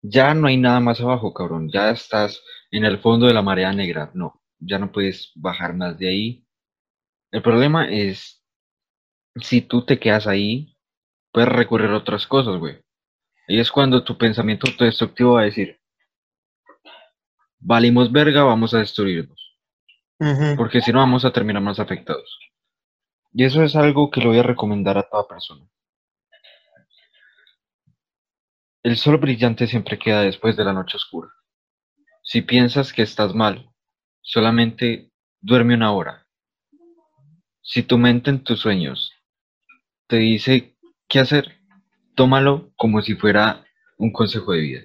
ya no hay nada más abajo, cabrón. Ya estás en el fondo de la marea negra. No, ya no puedes bajar más de ahí. El problema es, si tú te quedas ahí, puedes recurrir a otras cosas, güey. Y es cuando tu pensamiento autodestructivo va a decir, valimos verga, vamos a destruirnos. Porque si no vamos a terminar más afectados. Y eso es algo que le voy a recomendar a toda persona. El sol brillante siempre queda después de la noche oscura. Si piensas que estás mal, solamente duerme una hora. Si tu mente en tus sueños te dice qué hacer, tómalo como si fuera un consejo de vida.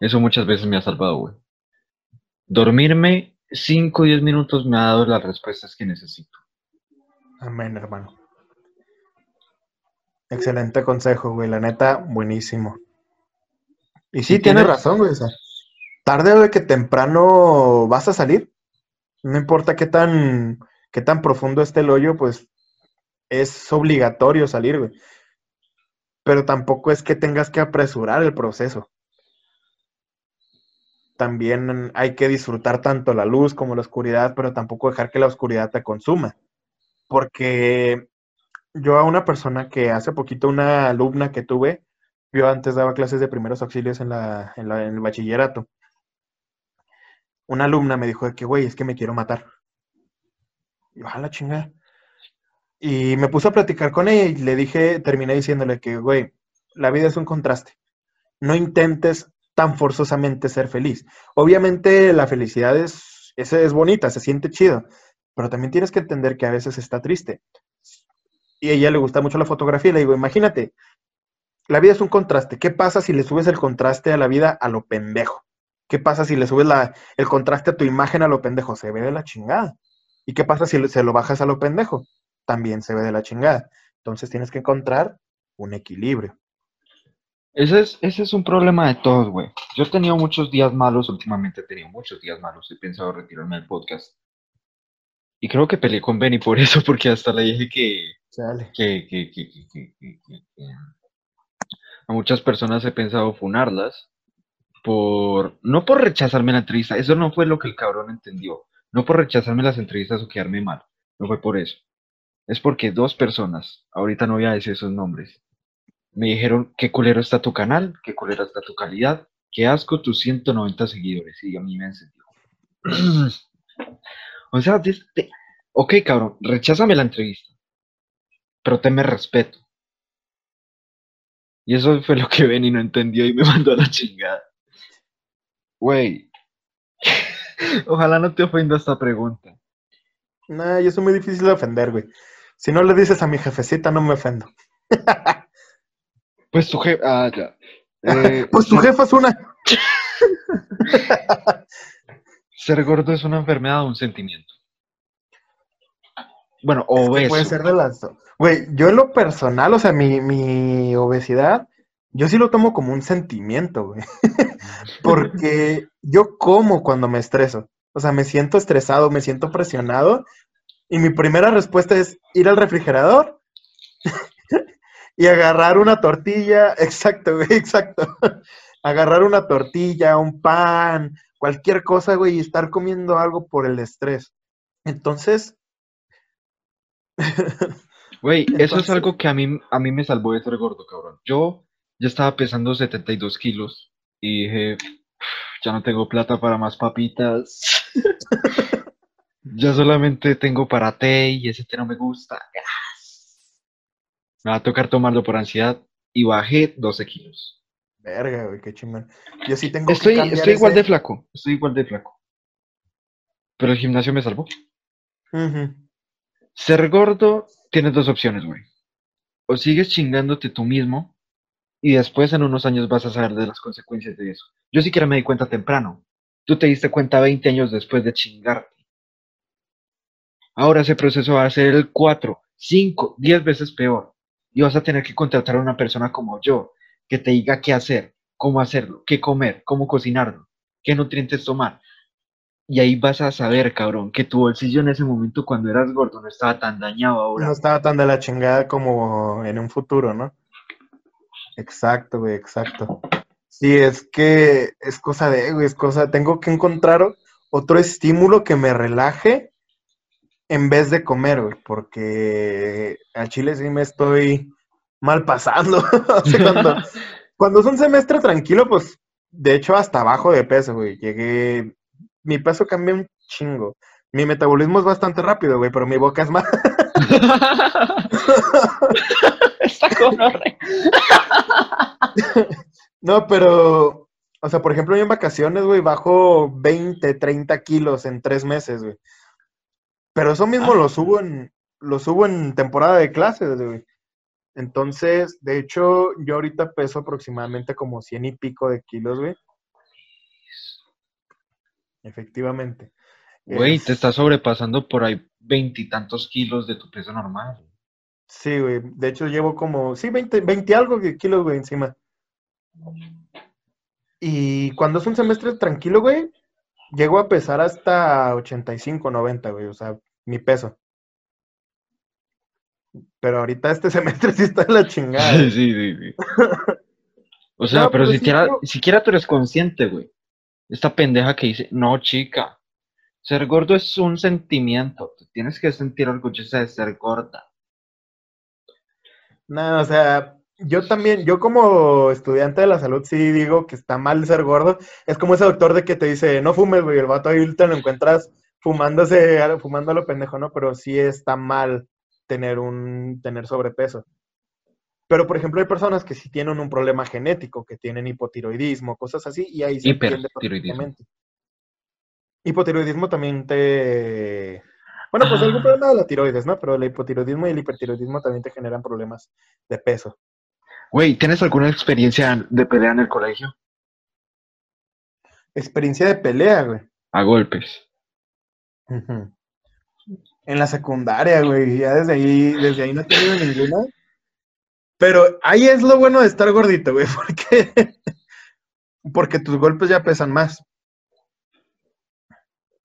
Eso muchas veces me ha salvado, güey. Dormirme 5 o 10 minutos me ha dado las respuestas que necesito. Amén, hermano. Excelente consejo, güey. La neta, buenísimo. Y sí, tienes razón, güey. Tarde o de que temprano vas a salir. No importa qué tan, qué tan profundo esté el hoyo, pues es obligatorio salir. Pero tampoco es que tengas que apresurar el proceso. También hay que disfrutar tanto la luz como la oscuridad, pero tampoco dejar que la oscuridad te consuma. Porque yo a una persona que hace poquito, una alumna que tuve, yo antes daba clases de primeros auxilios en, la, en, el bachillerato. Una alumna me dijo que, güey, es que me quiero matar. Y a la chingada. Y me puse a platicar con ella y le dije, terminé diciéndole que, güey, la vida es un contraste. No intentes tan forzosamente ser feliz. Obviamente la felicidad es, es bonita, se siente chido, pero también tienes que entender que a veces está triste. Y a ella le gusta mucho la fotografía y le digo, imagínate, la vida es un contraste. ¿Qué pasa si le subes el contraste a la vida a lo pendejo? ¿Qué pasa si le subes el contraste a tu imagen a lo pendejo? Se ve de la chingada. ¿Y qué pasa si se lo bajas a lo pendejo? También se ve de la chingada. Entonces tienes que encontrar un equilibrio. Ese es, ese es un problema de todos, güey. Yo he tenido muchos días malos, últimamente he tenido muchos días malos. He pensado retirarme del podcast. Y creo que peleé con Benny por eso, porque hasta le dije que, que, que, que, a muchas personas he pensado funarlas por no por rechazarme la entrevista, eso no fue lo que el cabrón entendió, no por rechazarme las entrevistas o quedarme mal, no fue por eso. Es porque dos personas, ahorita no voy a decir esos nombres, me dijeron qué culero está tu canal, qué culero está tu calidad, qué asco tus 190 seguidores y a mí me encendió. o sea, ok cabrón, recházame la entrevista, pero me respeto. Y eso fue lo que Benny no entendió y me mandó a la chingada. Güey. Ojalá no te ofenda esta pregunta. Nah, yo soy muy difícil de ofender, güey. Si no le dices a mi jefecita, no me ofendo. pues tu jefa. Ah, ya. Eh, pues tu jefa es una. Ser gordo es una enfermedad o un sentimiento. Bueno, obeso. Puede ser de las dos. Güey, yo en lo personal, o sea, mi, obesidad, yo sí lo tomo como un sentimiento, güey. Porque yo como cuando me estreso. O sea, me siento estresado, me siento presionado. Y mi primera respuesta es ir al refrigerador y agarrar una tortilla. Exacto, güey, exacto. agarrar una tortilla, un pan, cualquier cosa, güey, y estar comiendo algo por el estrés. Entonces, Güey, eso es algo que a mí, a mí me salvó de ser gordo, cabrón. Yo ya estaba pesando 72 kilos y dije, Ya no tengo plata para más papitas. ya solamente tengo para té y ese té no me gusta. Me va a tocar tomarlo por ansiedad y bajé 12 kilos. Verga, güey, qué chingón. Yo sí tengo Estoy, que estoy igual ese- de flaco, estoy igual de flaco. Pero el gimnasio me salvó. Ser gordo, tienes dos opciones, güey. O sigues chingándote tú mismo y después en unos años vas a saber de las consecuencias de eso. Yo siquiera me di cuenta temprano. Tú te diste cuenta 20 años después de chingarte. Ahora ese proceso va a ser el 4, 5, 10 veces peor. Y vas a tener que contratar a una persona como yo que te diga qué hacer, cómo hacerlo, qué comer, cómo cocinarlo, qué nutrientes tomar. Y ahí vas a saber, cabrón, que tu bolsillo en ese momento cuando eras gordo no estaba tan dañado ahora. No estaba tan de la chingada como en un futuro, ¿no? Exacto, güey, exacto. Sí, es que es cosa de, güey, es cosa, tengo que encontrar otro estímulo que me relaje en vez de comer, güey, porque al chile sí me estoy mal pasando. Cuando, cuando es un semestre tranquilo, pues, de hecho, hasta abajo de peso, güey. Llegué, mi peso cambió un chingo. Mi metabolismo es bastante rápido, güey, pero mi boca es más. Está gonorrea. No, pero, o sea, por ejemplo, yo en vacaciones, güey, bajo 20, 30 kilos en tres meses, güey. Pero eso mismo Ah. lo subo en, lo subo en temporada de clases, güey. Entonces, de hecho, yo ahorita peso aproximadamente como 100 y pico de kilos, güey. Efectivamente. Güey, Es- te estás sobrepasando por ahí veintitantos kilos de tu peso normal. Sí, güey. De hecho, llevo como, sí, 20, 20 algo de kilos, güey, encima. Y cuando es un semestre tranquilo, güey, llego a pesar hasta 85, 90, güey, o sea, mi peso. Pero ahorita este semestre sí está en la chingada. Sí, güey. sí, sí. O sea, No, pero, pero sí, siquiera, yo- siquiera tú eres consciente, güey. Esta pendeja que dice, no, chica, ser gordo es un sentimiento. Te tienes que sentir orgullosa de ser gorda. No, o sea, yo también, yo como estudiante de la salud sí digo que está mal ser gordo. Es como ese doctor de que te dice, no fumes, güey, el vato ahí te lo encuentras fumándose, fumando a lo pendejo, ¿no? Pero sí está mal tener un, tener sobrepeso. Pero, por ejemplo, hay personas que sí tienen un problema genético, que tienen hipotiroidismo, cosas así, y ahí se entiende perfectamente. Hipotiroidismo también te... Bueno, pues Ah. algún problema de la tiroides, ¿no? Pero el hipotiroidismo y el hipertiroidismo también te generan problemas de peso. Güey, ¿tienes alguna experiencia de pelea en el colegio? Experiencia de pelea, güey. A golpes. En la secundaria, güey. Ya desde ahí, desde ahí no he tenido ninguna. Pero ahí es lo bueno de estar gordito, güey, porque, porque tus golpes ya pesan más.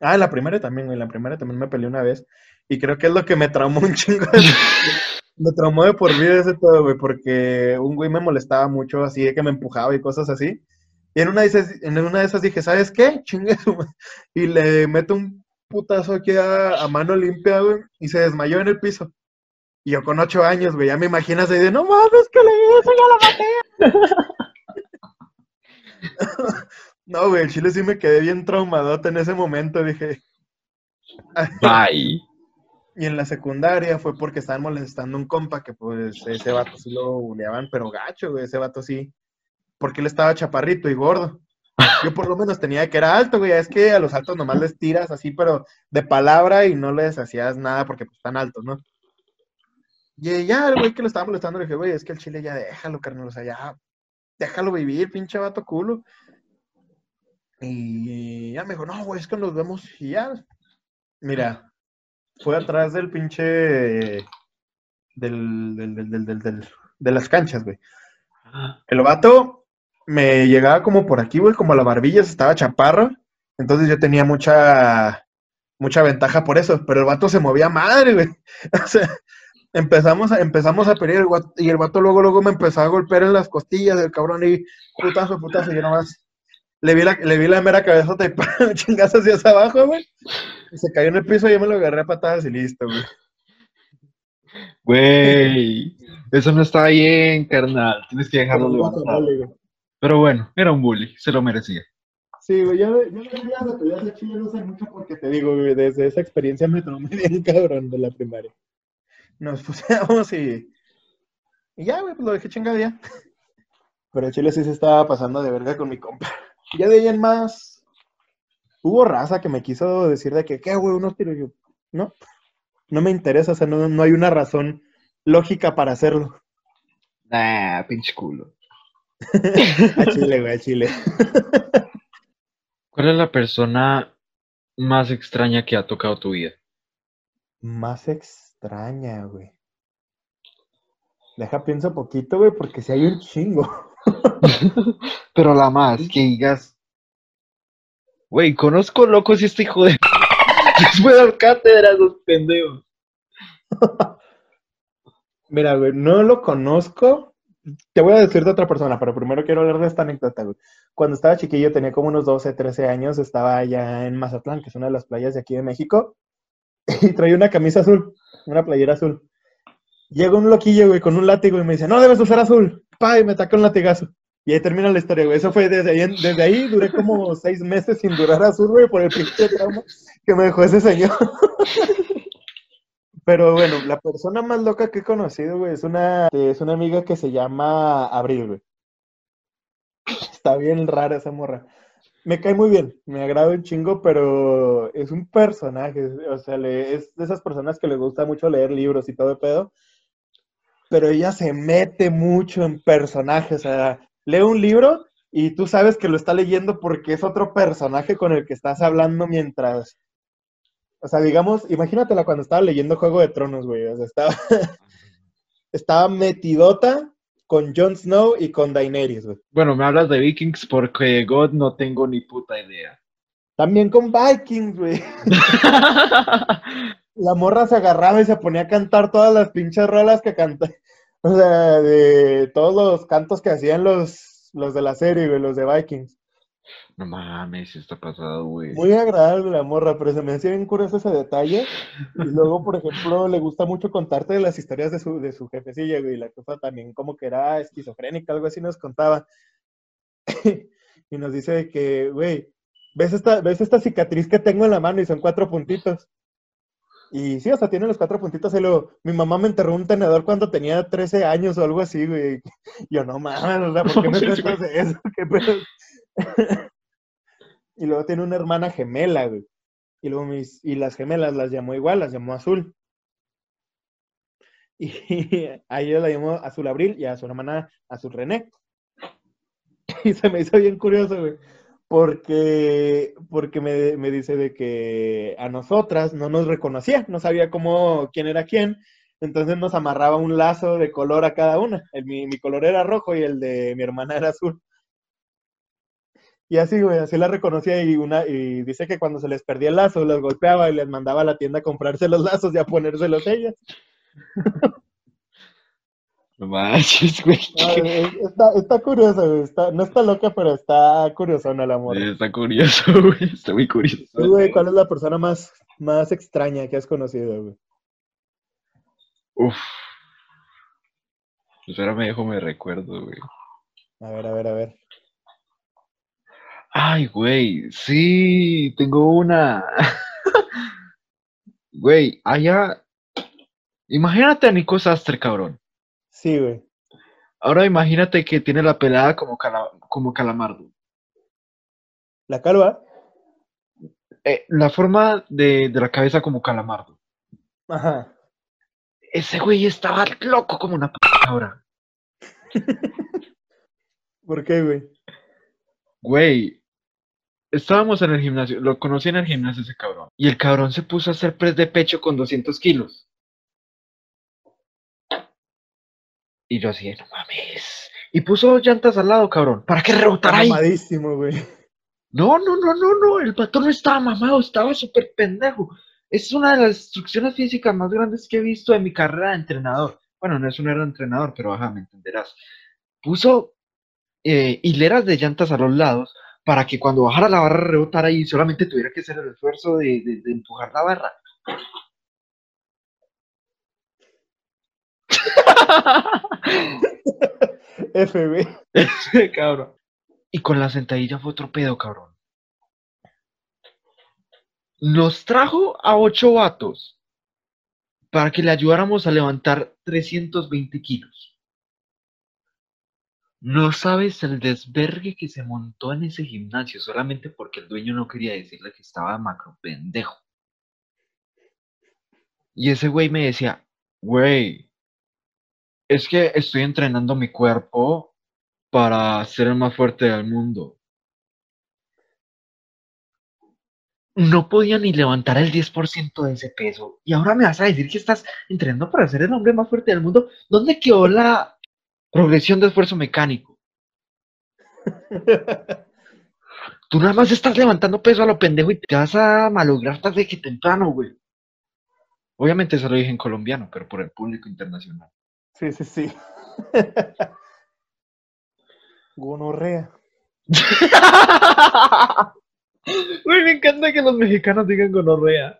Ah, en la primera también, güey. En la primera también me peleé una vez. Y creo que es lo que me traumó un chingo. de- me traumó de por vida ese todo, güey, porque un güey me molestaba mucho, así de que me empujaba y cosas así. Y en una de esas, en una de esas dije, ¿sabes qué? Chingue su ma-". Y le meto un putazo aquí a, a mano limpia, güey, y se desmayó en el piso. Y yo con ocho años, güey, ya me imaginas ahí de, no mames, que le hizo? Ya la maté. no, güey, el chile sí me quedé bien traumadote en ese momento, dije. Bye. Y en la secundaria fue porque estaban molestando a un compa que pues ese vato sí lo buleaban, pero gacho, güey, ese vato sí. Porque él estaba chaparrito y gordo. Yo por lo menos tenía que era alto, güey. Es que a los altos nomás les tiras así, pero de palabra y no les hacías nada porque pues están altos, ¿no? Y ya el güey que lo estaba molestando le dije, güey, es que el chile ya déjalo, carnal, o sea, ya déjalo vivir, pinche vato culo. Y ya me dijo, no, güey, es que nos vemos y ya. Mira, fue atrás del pinche. Del, del, del, del, de las canchas, güey. El vato me llegaba como por aquí, güey, como a la barbilla, estaba chaparro. Entonces yo tenía mucha, mucha ventaja por eso. Pero el vato se movía madre, güey. O sea, empezamos a, empezamos a pelear y el vato luego, luego me empezó a golpear en las costillas del cabrón y putazo, putazo, y yo nomás le vi la, le vi la mera cabezota y ¡pam! chingazo hacia abajo, güey. Y se cayó en el piso y yo me lo agarré a patadas y listo, güey. Güey. Eso no está bien, carnal. Tienes que dejarlo levantado. Pero bueno, era un bully. Se lo merecía. Sí, güey, yo, yo de peleas de Chile no sé mucho porque te digo, güey, desde esa experiencia me tomé bien cabrón de la primaria. Nos pusimos y. Y ya, güey, pues lo dejé chingado ya. Pero Chile sí se estaba pasando de verga con mi compa. Ya de ahí en más. Hubo raza que me quiso decir de que, ¿qué, güey? Unos tiros. Yo, no. No me interesa, o sea, no, no hay una razón lógica para hacerlo. Nah, pinche culo. A Chile, güey, a Chile. ¿Cuál es la persona más extraña que ha tocado tu vida? Más extraña, güey. Deja, pienso poquito, güey, porque si hay un chingo. Pero la más, que digas. Güey, conozco locos y este hijo de. Les voy a dar cátedra a esos pendejos. Mira, güey, no lo conozco. Te voy a decir de otra persona, pero primero quiero hablar de esta anécdota, güey. Cuando estaba chiquillo, tenía como unos 12, 13 años, estaba allá en Mazatlán, que es una de las playas de aquí de México, y traía una camisa azul, una playera azul. Llega un loquillo, güey, con un látigo y me dice, no debes usar azul. Pa, y me ataca un latigazo. Y ahí termina la historia, güey. Eso fue desde ahí, desde ahí duré como seis meses sin durar azul, güey, por el pinche trauma que me dejó ese señor. Pero bueno, la persona más loca que he conocido, güey, es una, es una amiga que se llama Abril, güey. Está bien rara esa morra. Me cae muy bien, me agrada un chingo, pero es un personaje, o sea, le- es de esas personas que les gusta mucho leer libros y todo de pedo, pero ella se mete mucho en personajes, o sea, lee un libro y tú sabes que lo está leyendo porque es otro personaje con el que estás hablando mientras, o sea, digamos, imagínatela cuando estaba leyendo Juego de Tronos, güey, o sea, estaba, estaba metidota con Jon Snow y con Daenerys, güey. Bueno, me hablas de Vikings porque God no tengo ni puta idea. También con Vikings, güey. La morra se agarraba y se ponía a cantar todas las pinches rolas que canta. O sea, de todos los cantos que hacían los, los de la serie, güey, los de Vikings. No mames, está pasado, güey. Muy agradable la morra, pero se me hacía bien curioso ese detalle. Y luego, por ejemplo, le gusta mucho contarte las historias de su, de su jefecilla, güey. La jefa también como que era esquizofrénica, algo así nos contaba. y nos dice que, güey, ¿ves esta, ¿ves esta cicatriz que tengo en la mano? Y son cuatro puntitos. Y sí, o sea, tiene los cuatro puntitos. Y luego, mi mamá me enterró un tenedor cuando tenía 13 años o algo así, güey. Yo, no mames, o sea, ¿por qué me cuentas de eso? ¿Qué pedo? Y luego tiene una hermana gemela, güey. Y luego mis, y las gemelas las llamó igual, las llamó Azul. Y a ella la llamó Azul Abril y a su hermana Azul René. Y se me hizo bien curioso, güey. Porque, porque me, me dice de que a nosotras no nos reconocía, no sabía cómo, quién era quién. Entonces nos amarraba un lazo de color a cada una. Mi, mi color era rojo y el de mi hermana era azul. Y así, güey, así la reconocía y una y dice que cuando se les perdía el lazo, los golpeaba y les mandaba a la tienda a comprarse los lazos y a ponérselos ellas. No manches, güey. No, es- está, está curioso, güey, está, no está loca, pero está curiosona la morra. Está curioso, güey. Está muy curioso. Tú, güey, ¿cuál es la persona más, más extraña que has conocido, güey? Uf. Pues ahora me dejo, me recuerdo, güey. A ver, a ver, a ver. Ay, güey, sí, tengo una. Güey, allá. Imagínate a Nico Sastre, cabrón. Sí, güey. Ahora imagínate que tiene la pelada como, cala- como calamardo. ¿La calva? Eh, la forma de, de la cabeza como calamardo. Ajá. Ese güey estaba loco como una p ahora. ¿Por qué, güey? Güey, estábamos en el gimnasio, lo conocí en el gimnasio ese cabrón. Y el cabrón se puso a hacer press de pecho con 200 kilos. Y yo así, no mames. Y puso dos llantas al lado, cabrón. ¿Para qué rebotar ahí? mamadísimo, güey. No, no, no, no, no. El patrón no estaba mamado, estaba súper pendejo. Es una de las instrucciones físicas más grandes que he visto en mi carrera de entrenador. Bueno, no es un era entrenador, pero ajá, me entenderás. Puso eh, hileras de llantas a los lados para que cuando bajara la barra rebotara y solamente tuviera que hacer el esfuerzo de, de- de empujar la barra. F, güey. Ese cabrón. Y con la sentadilla fue otro pedo, cabrón. nos trajo a ocho vatos para que le ayudáramos a levantar 320 kilos. No sabes el desvergue que se montó en ese gimnasio solamente porque el dueño no quería decirle que estaba macro pendejo. Y ese güey me decía, güey, es que estoy entrenando mi cuerpo para ser el más fuerte del mundo. No podía ni levantar el 10% de ese peso. Y ahora me vas a decir que estás entrenando para ser el hombre más fuerte del mundo. ¿Dónde quedó la progresión de esfuerzo mecánico? Tú nada más estás levantando peso a lo pendejo y te vas a malograr tarde que temprano, güey. Obviamente se lo dije en colombiano, pero por el público internacional. Sí, sí, sí. Gonorrea. Uy, me encanta que los mexicanos digan gonorrea.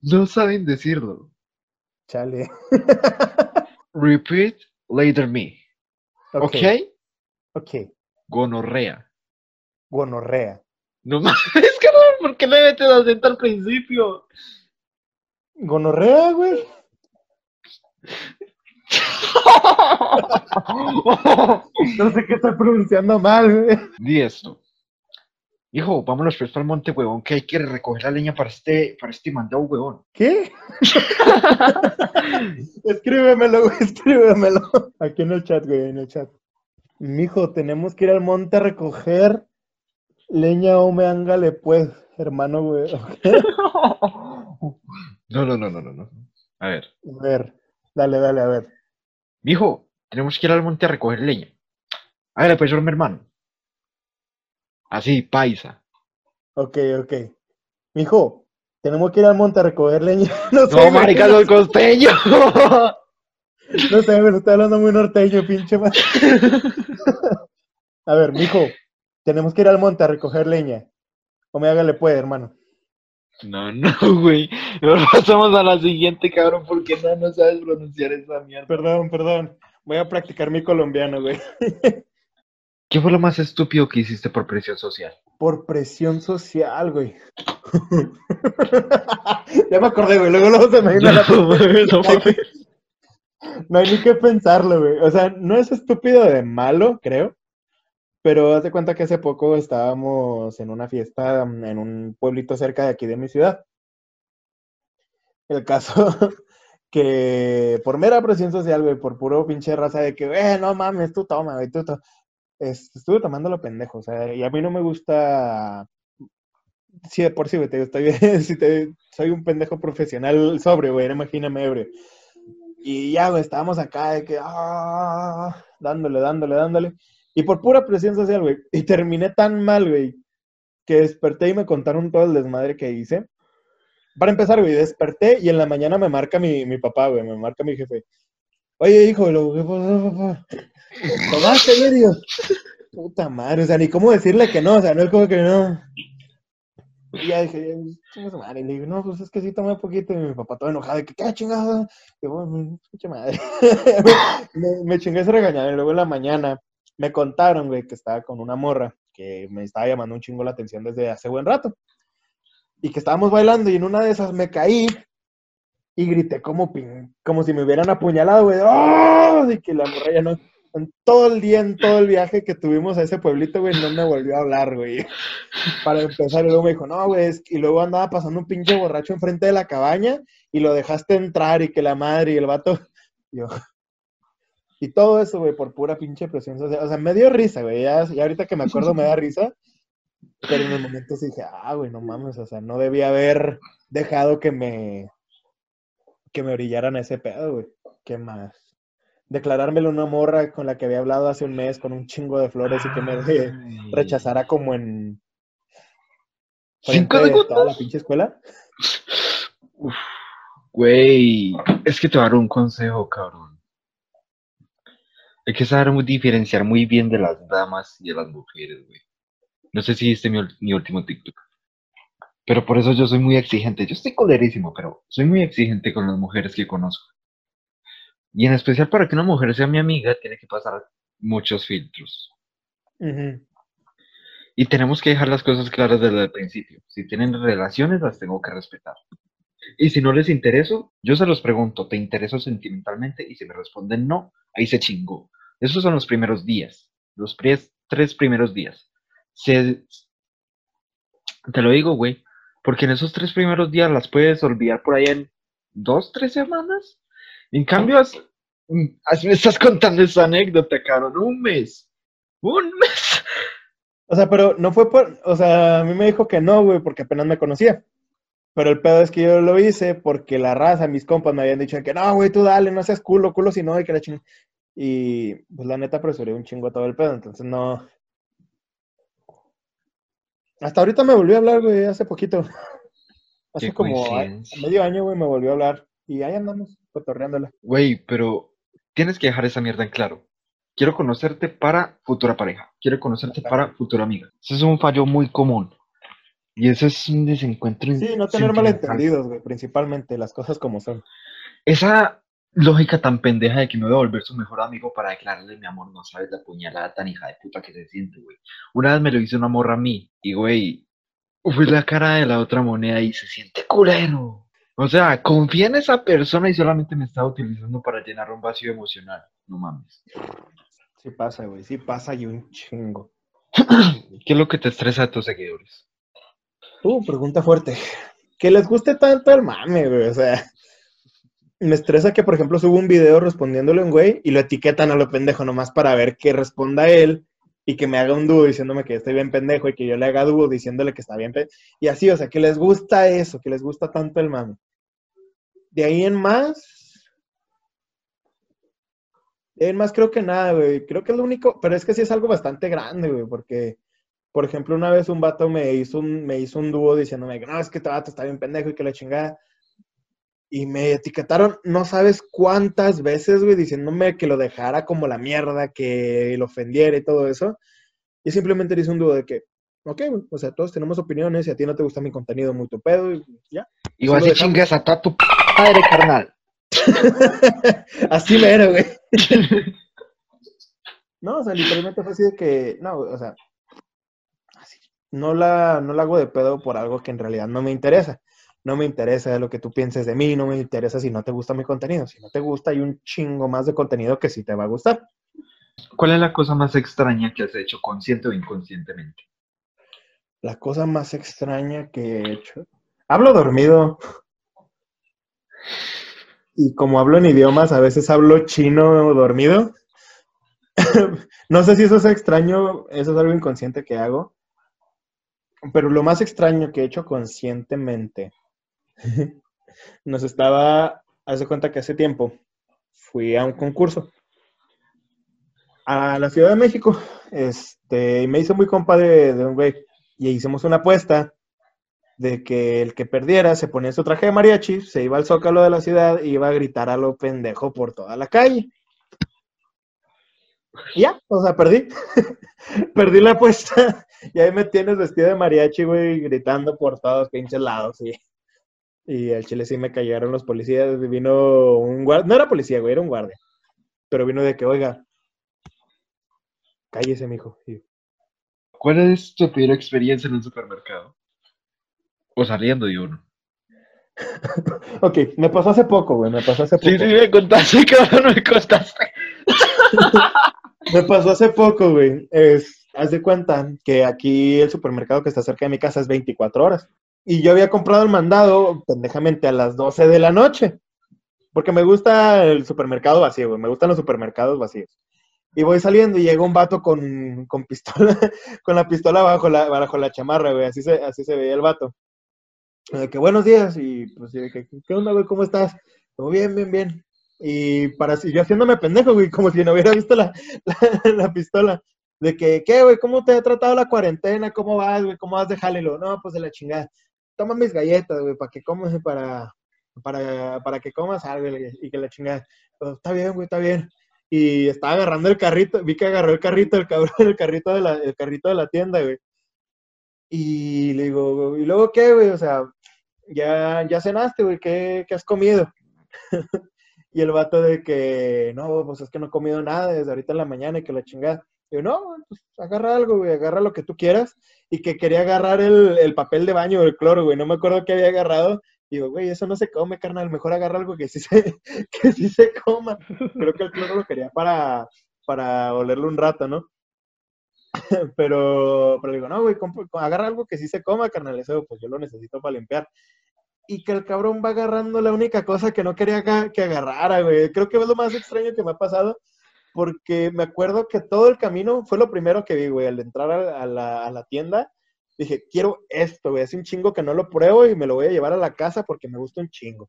No saben decirlo. Chale. Repeat later me. ¿Ok? Ok. Ok. Gonorrea. Gonorrea. No mames, cabrón, ¿por qué le metes acento al principio? Gonorrea, güey. No sé qué estoy pronunciando mal, güey. Di esto. Hijo, vámonos para el monte, huevón, que hay que recoger la leña para este, para este mandado, huevón. ¿Qué? escríbemelo, güey, escríbemelo. Aquí en el chat, güey, en el chat. Mijo, tenemos que ir al monte a recoger leña o me ángale, pues, hermano, güey. No, no, no, no, no, no. A ver, A ver, dale, dale, a ver. Mijo, tenemos que ir al monte a recoger leña. Hágale pues, mi hermano. Así, paisa. Ok, ok. Mijo, tenemos que ir al monte a recoger leña. No No, marica, soy costeño. no sé, me lo estoy hablando muy norteño, pinche madre. A ver, mijo, tenemos que ir al monte a recoger leña. O me hágale, pues, hermano. No, no, güey. Ahora pasamos a la siguiente, cabrón, porque no, no sabes pronunciar esa mierda. Perdón, perdón. Voy a practicar mi colombiano, güey. ¿Qué fue lo más estúpido que hiciste por presión social? Por presión social, güey. ya me acordé, güey. Luego, luego se me vino a la. No hay ni que pensarlo, güey. O sea, no es estúpido de malo, creo. Pero haz de cuenta que hace poco estábamos en una fiesta mm, en un pueblito cerca de aquí de mi ciudad. El caso que por mera presión social, güey, por puro pinche raza de que, eh, no mames, tú toma, güey, tú estuve tomando lo pendejo, o sea, y a mí no me gusta. Sí, de por sí, güey, te, estoy, sí te- soy un pendejo profesional sobrio, güey, imagíname ebrio. Y ya, güey, estábamos acá de que, ah, dándole, dándole, dándole. Y por pura presión social, güey. Y terminé tan mal, güey, que desperté y me contaron todo el desmadre que hice. Para empezar, güey, desperté y en la mañana me marca mi, mi papá, güey, me marca mi jefe. Oye, hijo, lo ¿qué pasó, papá? ¿Tomaste, medio? Puta madre, o sea, ni cómo decirle que no, o sea, no es como que no. Y ya dije, chinga su madre, le digo, no, pues es que sí tomé poquito, y mi papá todo enojado, de que, ¿qué chingado? Y bueno, pinche madre. me, me chingué ese regañado, y luego en la mañana me contaron, güey, que estaba con una morra que me estaba llamando un chingo la atención desde hace buen rato. Y que estábamos bailando y en una de esas me caí y grité como, pin- como si me hubieran apuñalado, güey. ¡Oh! Y que la morra ya no... En todo el día, en todo el viaje que tuvimos a ese pueblito, güey, no me volvió a hablar, güey. Para empezar, y luego me dijo, no, güey, es que-" y luego andaba pasando un pinche borracho enfrente de la cabaña y lo dejaste entrar y que la madre y el vato... Yo... Y todo eso, güey, por pura pinche presión social. O sea, me dio risa, güey. Ya, ya ahorita que me acuerdo me da risa. Pero en el momento sí dije, ah, güey, no mames. O sea, no debía haber dejado que me. que me brillaran ese pedo, güey. ¿Qué más? Declarármelo una morra con la que había hablado hace un mes con un chingo de flores y que me rechazara como en. ¿Cinco frente de toda la pinche escuela. Uf, güey, es que te voy a dar un consejo, cabrón. Hay que saber muy diferenciar muy bien de las damas y de las mujeres, güey. No sé si viste mi, mi último TikTok. Pero por eso yo soy muy exigente. Yo estoy colerísimo, pero soy muy exigente con las mujeres que conozco. Y en especial para que una mujer sea mi amiga, tiene que pasar muchos filtros. Ujú. Y tenemos que dejar las cosas claras desde el principio. Si tienen relaciones, las tengo que respetar. Y si no les intereso, yo se los pregunto, ¿te intereso sentimentalmente? Y si me responden no, ahí se chingó. Esos son los primeros días, los tres primeros días. Se, te lo digo, güey, porque en esos tres primeros días las puedes olvidar por ahí en dos, tres semanas. En cambio, me estás contando esa anécdota, cabrón, un mes. Un mes. O sea, pero no fue por, o sea, a mí me dijo que no, güey, porque apenas me conocía. Pero el pedo es que yo lo hice porque la raza, mis compas me habían dicho que no, güey, tú dale, no seas culo, culo si no, hay que la chingada. Y pues la neta apresuré un chingo todo el pedo, entonces no. Hasta ahorita me volvió a hablar, güey, hace poquito. Hace como medio año, güey, me volvió a hablar. Y ahí andamos, cotorreándola. Güey, pero tienes que dejar esa mierda en claro. Quiero conocerte para futura pareja. Quiero conocerte para futura amiga. Ese es un fallo muy común. Y ese es un desencuentro. Sí, no tener malentendidos, güey, principalmente, las cosas como son. Esa lógica tan pendeja de que me voy a volver su mejor amigo para declararle mi amor, no sabes la puñalada tan hija de puta que se siente, güey. Una vez me lo hizo una morra a mí, y güey, fue la cara de la otra moneda y se siente culero. O sea, confía en esa persona y solamente me está utilizando para llenar un vacío emocional. No mames. Sí pasa, güey, sí pasa y un chingo. ¿Qué es lo que te estresa a tus seguidores? Uh, pregunta fuerte. Que les guste tanto el mame, güey. O sea, me estresa que, por ejemplo, subo un video respondiéndole a un güey y lo etiquetan a lo pendejo nomás para ver que responda él y que me haga un dúo diciéndome que estoy bien pendejo y que yo le haga dúo diciéndole que está bien pendejo. Y así, o sea, que les gusta eso, que les gusta tanto el mame. De ahí en más, en más creo que nada, güey. Creo que es lo único, pero es que sí es algo bastante grande, güey, porque, por ejemplo, una vez un vato me hizo un, me hizo un dúo diciéndome que no, es que este vato está bien pendejo y que la chingada. Y me etiquetaron, no sabes cuántas veces, güey, diciéndome que lo dejara como la mierda, que lo ofendiera y todo eso. Y simplemente le hice un dúo de que, ok, güey, o sea, todos tenemos opiniones y a ti no te gusta mi contenido, muy tu pedo, y ya. Igual si chingas a toda tu padre, carnal. así me era, güey. no, o sea, literalmente fue así de que, no, o sea, no la, no la hago de pedo por algo que en realidad no me interesa. No me interesa lo que tú pienses de mí, no me interesa si no te gusta mi contenido. Si no te gusta, hay un chingo más de contenido que sí te va a gustar. ¿Cuál es la cosa más extraña que has hecho, consciente o inconscientemente? La cosa más extraña que he hecho. Hablo dormido. Y como hablo en idiomas, a veces hablo chino dormido. no sé si eso es extraño, eso es algo inconsciente que hago. Pero lo más extraño que he hecho conscientemente, nos estaba, hace cuenta que hace tiempo fui a un concurso a la Ciudad de México, este, y me hizo muy compa de, de un güey, y hicimos una apuesta de que el que perdiera se ponía su traje de mariachi, se iba al zócalo de la ciudad y iba a gritar a lo pendejo por toda la calle. Y ya, o sea, perdí. perdí la apuesta. y ahí me tienes vestido de mariachi, güey, gritando por todos pinches lados. Y, y al chile sí me cayeron los policías. Vino un guardia, no era policía, güey, era un guardia. Pero vino de que, oiga, cállese, mijo. Y, ¿Cuál es tu peor experiencia en un supermercado? O saliendo de uno. ok, me pasó hace poco, güey, me pasó hace poco. Sí, sí, me contaste, cabrón, me contaste. me pasó hace poco, güey. Es, haz de cuenta que aquí el supermercado que está cerca de mi casa es 24 horas. Y yo había comprado el mandado, pendejamente, a las 12 de la noche. Porque me gusta el supermercado vacío, güey. Me gustan los supermercados vacíos. Y voy saliendo y llega un vato con, con pistola, con la pistola bajo la, bajo la chamarra, güey. Así se, así se veía el vato que buenos días, y pues, ¿qué onda, güey? ¿Cómo estás? Todo bien, bien, bien. Y para yo haciéndome pendejo, güey, como si no hubiera visto la, la, pistola. De que, ¿qué, güey? ¿Cómo te ha tratado la cuarentena? ¿Cómo vas, güey? ¿Cómo vas de jalelo? No, pues de la chingada. Toma mis galletas, güey, para que comas, para, para, para que comas algo y que la chingada. Pues, está bien, güey, está bien. Y estaba agarrando el carrito, vi que agarró el carrito, el cabrón, el carrito de la, el carrito de la tienda, güey. Y le digo, ¿y luego qué, güey? O sea, ya, ya cenaste, güey, ¿Qué, has comido? y el vato de que, no, pues es que no he comido nada desde ahorita en la mañana y que la chingada. yo, no, pues agarra algo, güey, agarra lo que tú quieras. Y que quería agarrar el, papel de baño, el cloro, güey, no me acuerdo qué había agarrado. Digo, güey, eso no se come, carnal, mejor agarra algo que sí se, que sí se coma. Creo que el cloro lo quería para, para olerlo un rato, ¿no? pero, pero digo, no, güey, agarra algo que sí se coma, carnal, eso pues yo lo necesito para limpiar. Y que el cabrón va agarrando la única cosa que no quería que agarrara, güey. Creo que es lo más extraño que me ha pasado, porque me acuerdo que todo el camino fue lo primero que vi, güey, al entrar a, la, tienda. Dije, quiero esto, güey, es un chingo que no lo pruebo y me lo voy a llevar a la casa porque me gusta un chingo.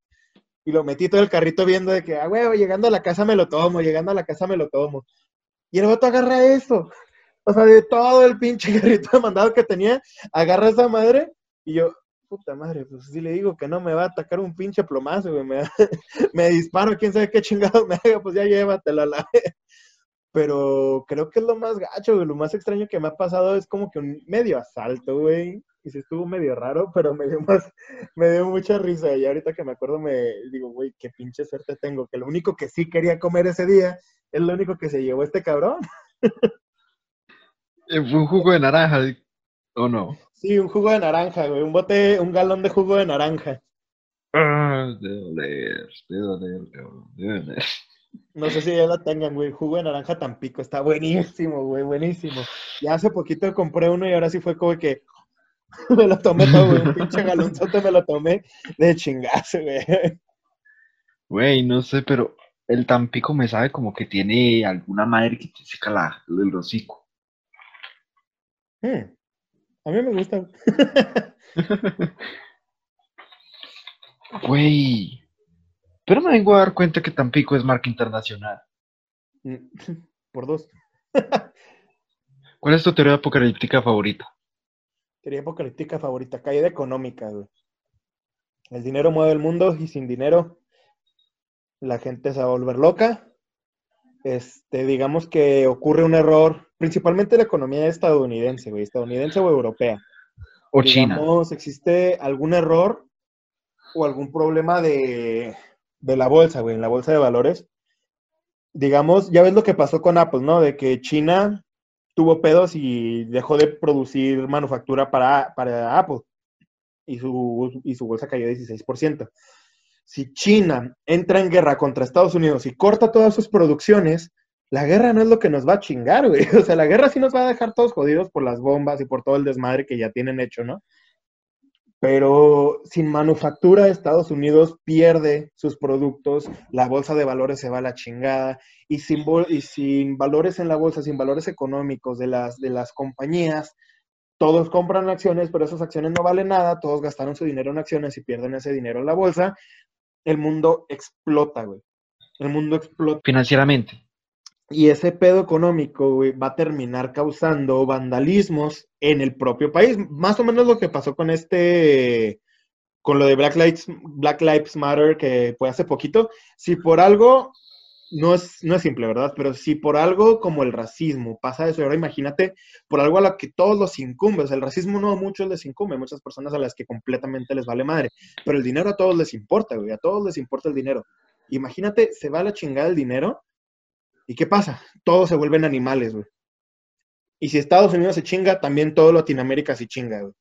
Y lo metí todo el carrito viendo de que, ah, güey, llegando a la casa me lo tomo, llegando a la casa me lo tomo. Y el otro agarra eso. O sea, de todo el pinche carrito de mandado que tenía, agarra esa madre y yo, puta madre, pues si le digo que no me va a atacar un pinche plomazo, güey, me, me disparo, quién sabe qué chingado me haga, pues ya llévatelo a la Pero creo que es lo más gacho, güey, lo más extraño que me ha pasado es como que un medio asalto, güey. Y se estuvo medio raro, pero me dio más, me dio mucha risa. Y ahorita que me acuerdo me digo, güey, qué pinche suerte tengo, que lo único que sí quería comer ese día es lo único que se llevó este cabrón. Eh, fue un jugo de naranja, ¿o no? Sí, un jugo de naranja, güey. Un bote, un galón de jugo de naranja. Ah, de doler, de doler, de doler. No sé si ya la tengan, güey. Jugo de naranja Tampico. Está buenísimo, güey. Buenísimo. Ya hace poquito compré uno y ahora sí fue como que me lo tomé todo, güey. Un pinche galonzote me lo tomé de chingazo, güey. Güey, no sé, pero el Tampico me sabe como que tiene alguna madre que te seca la, el hocico. Hmm. A mí me gusta. Güey. Pero me vengo a dar cuenta que Tampico es marca internacional. Mm, por dos. ¿Cuál es tu teoría apocalíptica favorita? Teoría apocalíptica favorita, caída económica, güey. El dinero mueve el mundo y sin dinero la gente se va a volver loca. Este, digamos que ocurre un error principalmente la economía estadounidense, güey, estadounidense o europea. O China. existe algún error o algún problema de, de la bolsa, güey, en la bolsa de valores. Digamos, ya ves lo que pasó con Apple, ¿no? De que China tuvo pedos y dejó de producir manufactura para, para Apple. Y su, y su bolsa cayó 16%. Si China entra en guerra contra Estados Unidos y corta todas sus producciones, la guerra no es lo que nos va a chingar, güey. O sea, la guerra sí nos va a dejar todos jodidos por las bombas y por todo el desmadre que ya tienen hecho, ¿no? Pero sin manufactura, Estados Unidos pierde sus productos, la bolsa de valores se va a la chingada, y sin, y sin valores en la bolsa, sin valores económicos de las, de las compañías, todos compran acciones, pero esas acciones no valen nada, todos gastaron su dinero en acciones y pierden ese dinero en la bolsa, el mundo explota, güey. El mundo explota. Financieramente. Y ese pedo económico, va a terminar causando vandalismos en el propio país. Más o menos lo que pasó con este, con lo de Black Lives, Black Lives Matter, que fue hace poquito. Si por algo, no es, no es simple, ¿verdad? Pero si por algo como el racismo pasa eso, ahora imagínate por algo a lo que todos los incumbe. el racismo no a muchos les incumbe, muchas personas a las que completamente les vale madre. Pero el dinero a todos les importa, güey, a todos les importa el dinero. Imagínate, se va a la chingada el dinero ¿Y qué pasa? Todos se vuelven animales, güey. Y si Estados Unidos se chinga, también todo Latinoamérica se chinga, güey.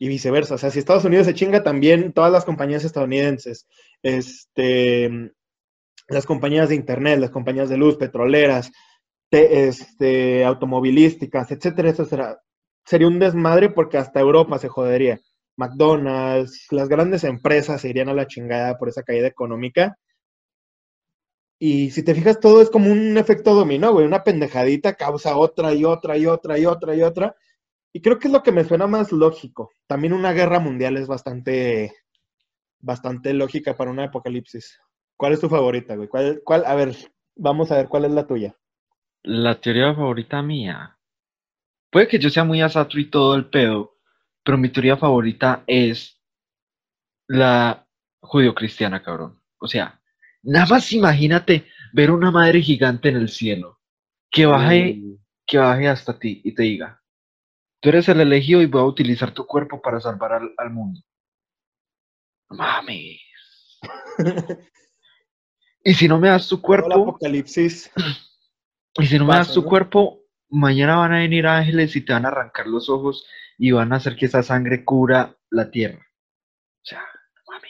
Y viceversa. O sea, si Estados Unidos se chinga, también todas las compañías estadounidenses, este, las compañías de internet, las compañías de luz, petroleras, este, automovilísticas, etcétera, será, sería un desmadre porque hasta Europa se jodería. McDonald's, las grandes empresas se irían a la chingada por esa caída económica y si te fijas, todo es como un efecto dominó, güey. Una pendejadita causa otra y otra y otra y otra y otra. Y creo que es lo que me suena más lógico. También una guerra mundial es bastante, bastante lógica para una apocalipsis. ¿Cuál es tu favorita, güey? ¿Cuál, a ver, vamos a ver cuál es la tuya. La teoría favorita mía. Puede que yo sea muy asato y todo el pedo, pero mi teoría favorita es la judio-cristiana, cabrón. O sea, Nada más imagínate ver una madre gigante en el cielo, que baje, mm. que baje hasta ti y te diga, tú eres el elegido y voy a utilizar tu cuerpo para salvar al, mundo. Mames. y si no me das tu cuerpo... apocalipsis. Y si no me das tu ¿no? cuerpo, mañana van a venir ángeles y te van a arrancar los ojos y van a hacer que esa sangre cubra la tierra. O sea, mami.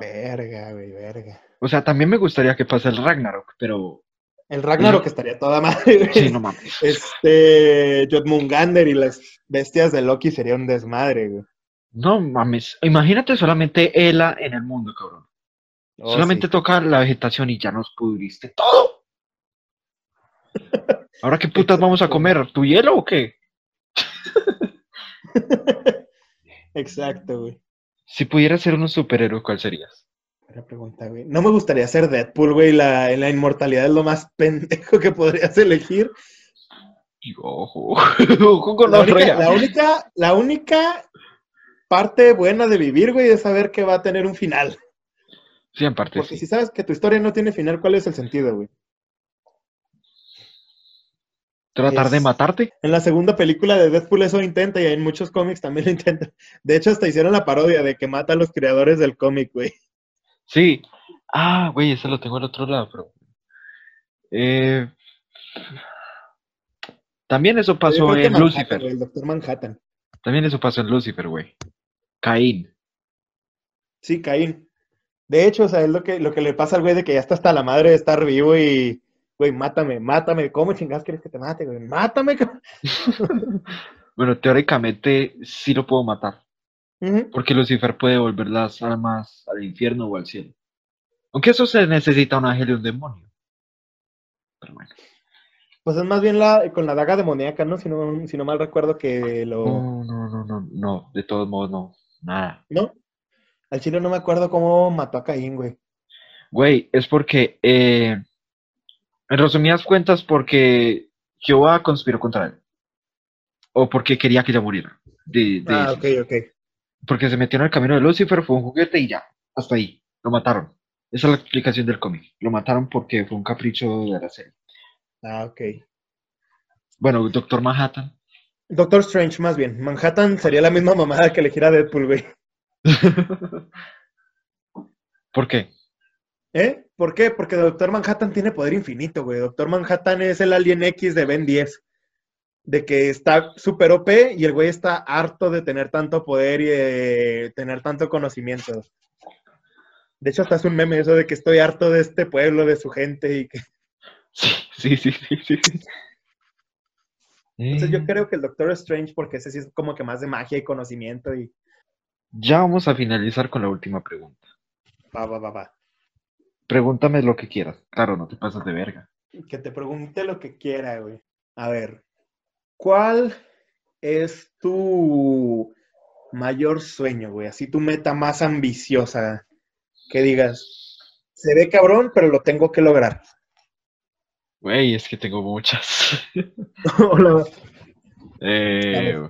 Verga, güey, verga. O sea, también me gustaría que pase el Ragnarok, pero El Ragnarok estaría toda madre, sí, no mames. Este, Jotmungander y las bestias de Loki sería un desmadre, güey. No mames. Imagínate solamente Ela en el mundo, cabrón. Oh, solamente sí. toca la vegetación y ya nos pudriste todo. Ahora qué putas vamos a comer, ¿tu hielo o qué? Exacto, güey. Si pudieras ser un superhéroe, ¿cuál serías? Buena pregunta, güey. No me gustaría ser Deadpool, güey. La, la inmortalidad es lo más pendejo que podrías elegir. Y ojo, ojo con La la única, la única, la única parte buena de vivir, güey, es saber que va a tener un final. Sí, en parte Porque sí. si sabes que tu historia no tiene final, ¿cuál es el sentido, güey? Tratar de matarte. En la segunda película de Deadpool eso intenta y en muchos cómics también lo intenta. De hecho, hasta hicieron la parodia de que mata a los creadores del cómic, güey. Sí. Ah, güey, ese lo tengo al otro lado, pero. Eh, También eso pasó en Manhattan, Lucifer. el Doctor Manhattan. También eso pasó en Lucifer, güey. Caín. Sí, Caín. De hecho, o sea, es lo que, lo que le pasa al güey de que ya está hasta la madre de estar vivo y, güey, mátame, mátame. ¿Cómo chingados quieres que te mate, güey? Mátame. Bueno, teóricamente sí lo puedo matar. Porque Lucifer puede volver las almas al infierno o al cielo. Aunque eso se necesita un ángel y un demonio. Pero bueno. Pues es más bien la, con la daga demoníaca, ¿no? Si no, si no mal recuerdo que lo... No, no, no, no, no. De todos modos, no. Nada. ¿No? Al chile no me acuerdo cómo mató a Caín, güey. Güey, es porque, eh, en resumidas cuentas, porque Jehová conspiró contra él. O porque quería que ella muriera. De, de Ah, eso. ok, ok. Porque se metió en el camino de Lucifer, fue un juguete y ya. Hasta ahí. Lo mataron. Esa es la explicación del cómic. Lo mataron porque fue un capricho de la serie. Ah, ok. Bueno, Doctor Manhattan. Doctor Strange, más bien. Manhattan sería la misma mamada que elegir a Deadpool, güey. ¿Por qué? ¿Eh? ¿Por qué? Porque Doctor Manhattan tiene poder infinito, güey. Doctor Manhattan es el Alien X de Ben 10. De que está súper OP y el güey está harto de tener tanto poder y de tener tanto conocimiento. De hecho, hasta es un meme eso de que estoy harto de este pueblo, de su gente y que... Sí, sí, sí, sí, sí. Entonces yo creo que el Doctor Strange, porque ese sí es como que más de magia y conocimiento y... Ya vamos a finalizar con la última pregunta. Va, va, va, va. Pregúntame lo que quieras. Claro, no te pasas de verga. Que te pregunte lo que quiera, güey. A ver, ¿cuál es tu mayor sueño, güey? Así tu meta más ambiciosa. Que digas, se ve cabrón, pero lo tengo que lograr. Güey, es que tengo muchas. Hola. Eh,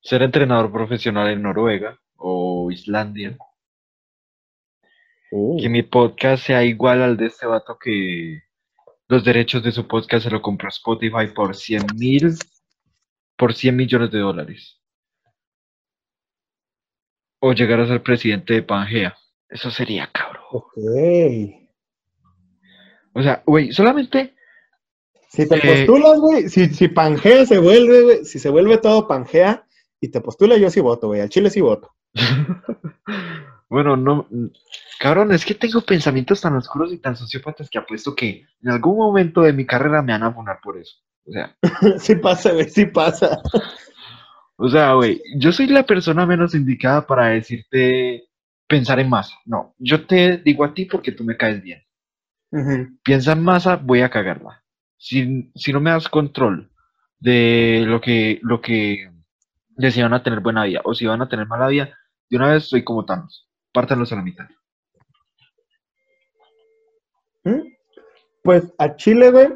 ser entrenador profesional en Noruega o Islandia. Que mi podcast sea igual al de este vato que los derechos de su podcast se lo compró Spotify por 100 mil, por 100 millones de dólares. O llegar a ser presidente de Pangea. Eso sería cabrón. Ok. O sea, güey, solamente Si te Eh, postulas, güey, si, si Pangea se vuelve, güey, si se vuelve todo Pangea y te postula, yo sí voto, güey. Al Chile sí voto. Bueno, no. Cabrón, es que tengo pensamientos tan oscuros y tan sociópatas que apuesto que en algún momento de mi carrera me van a poner por eso. O sea, sí pasa, güey, sí pasa. o sea, güey, yo soy la persona menos indicada para decirte pensar en masa. No, yo te digo a ti porque tú me caes bien. Piensa en masa, voy a cagarla. Si, si no me das control de lo que, lo que de si van a tener buena vida o si van a tener mala vida, de una vez soy como Thanos. Pártanlos a la mitad. ¿Mm? Pues a Chile, güey,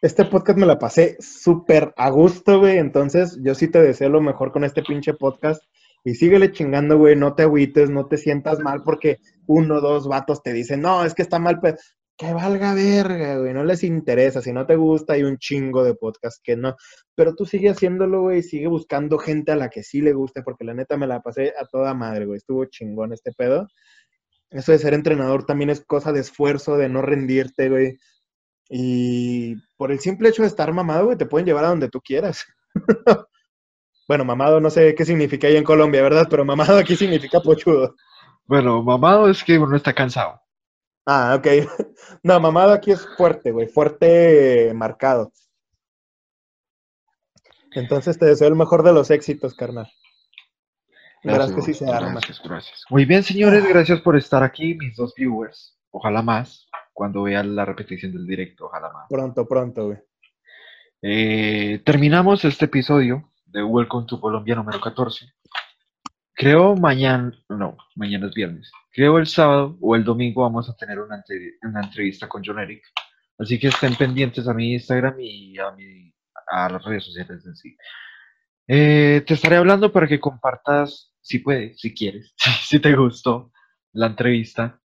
este podcast me la pasé súper a gusto, güey. Entonces, yo sí te deseo lo mejor con este pinche podcast. Y síguele chingando, güey. No te agüites, no te sientas mal porque uno o dos vatos te dicen, no, es que está mal, pero que valga verga, güey. No les interesa. Si no te gusta, hay un chingo de podcast que no. Pero tú sigue haciéndolo, güey. Sigue buscando gente a la que sí le guste, porque la neta me la pasé a toda madre, güey. Estuvo chingón este pedo. Eso de ser entrenador también es cosa de esfuerzo, de no rendirte, güey. Y por el simple hecho de estar mamado, güey, te pueden llevar a donde tú quieras. bueno, mamado no sé qué significa ahí en Colombia, ¿verdad? Pero mamado aquí significa pochudo. Bueno, mamado es que uno está cansado. Ah, ok. No, mamado aquí es fuerte, güey, fuerte marcado. Entonces te deseo el mejor de los éxitos, carnal. Verás que sí se arma. Gracias, gracias. Muy bien, señores, gracias por estar aquí, mis dos viewers. Ojalá más, cuando vean la repetición del directo, ojalá más. Pronto, pronto, güey. Eh, terminamos este episodio de Welcome to Colombia número 14. Creo mañana, no, mañana es viernes. Creo el sábado o el domingo vamos a tener una entrevista con John Eric. Así que estén pendientes a mi Instagram y a, mi, a las redes sociales en sí. Eh, te estaré hablando para que compartas, si puedes, si quieres, si te gustó la entrevista.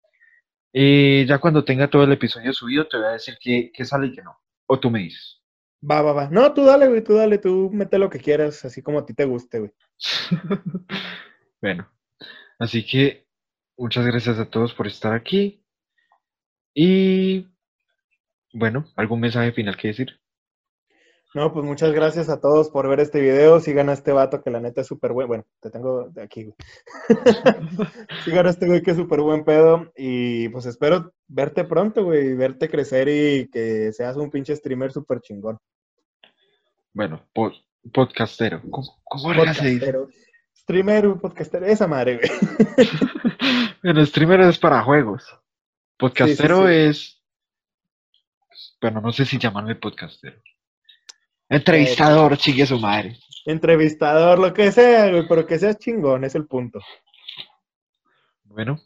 Y ya cuando tenga todo el episodio subido, te voy a decir que, que sale y que no. O tú me dices. Va, va, va. No, tú dale, güey, tú dale, tú mete lo que quieras, así como a ti te guste, güey. bueno, así que muchas gracias a todos por estar aquí. Y bueno, ¿algún mensaje final que decir? No, pues muchas gracias a todos por ver este video. Sigan a este vato que la neta es súper bueno. Bueno, te tengo de aquí, güey. Sigan a este güey que es súper buen pedo. Y pues espero verte pronto, güey. Verte crecer y que seas un pinche streamer súper chingón. Bueno, po- podcastero. ¿Cómo, cómo? Podcastero. Streamer, podcastero. Esa madre, güey. Bueno, streamer es para juegos. Podcastero sí. es. Bueno, no sé si llamarme podcastero. Entrevistador, chique su madre. Entrevistador, lo que sea, güey. Pero que seas chingón, es el punto. Bueno,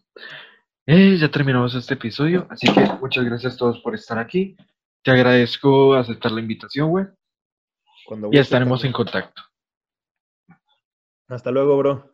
eh, ya terminamos este episodio, así que muchas gracias a todos por estar aquí. Te agradezco aceptar la invitación, güey. Cuando Y estaremos en contacto. Hasta luego, bro.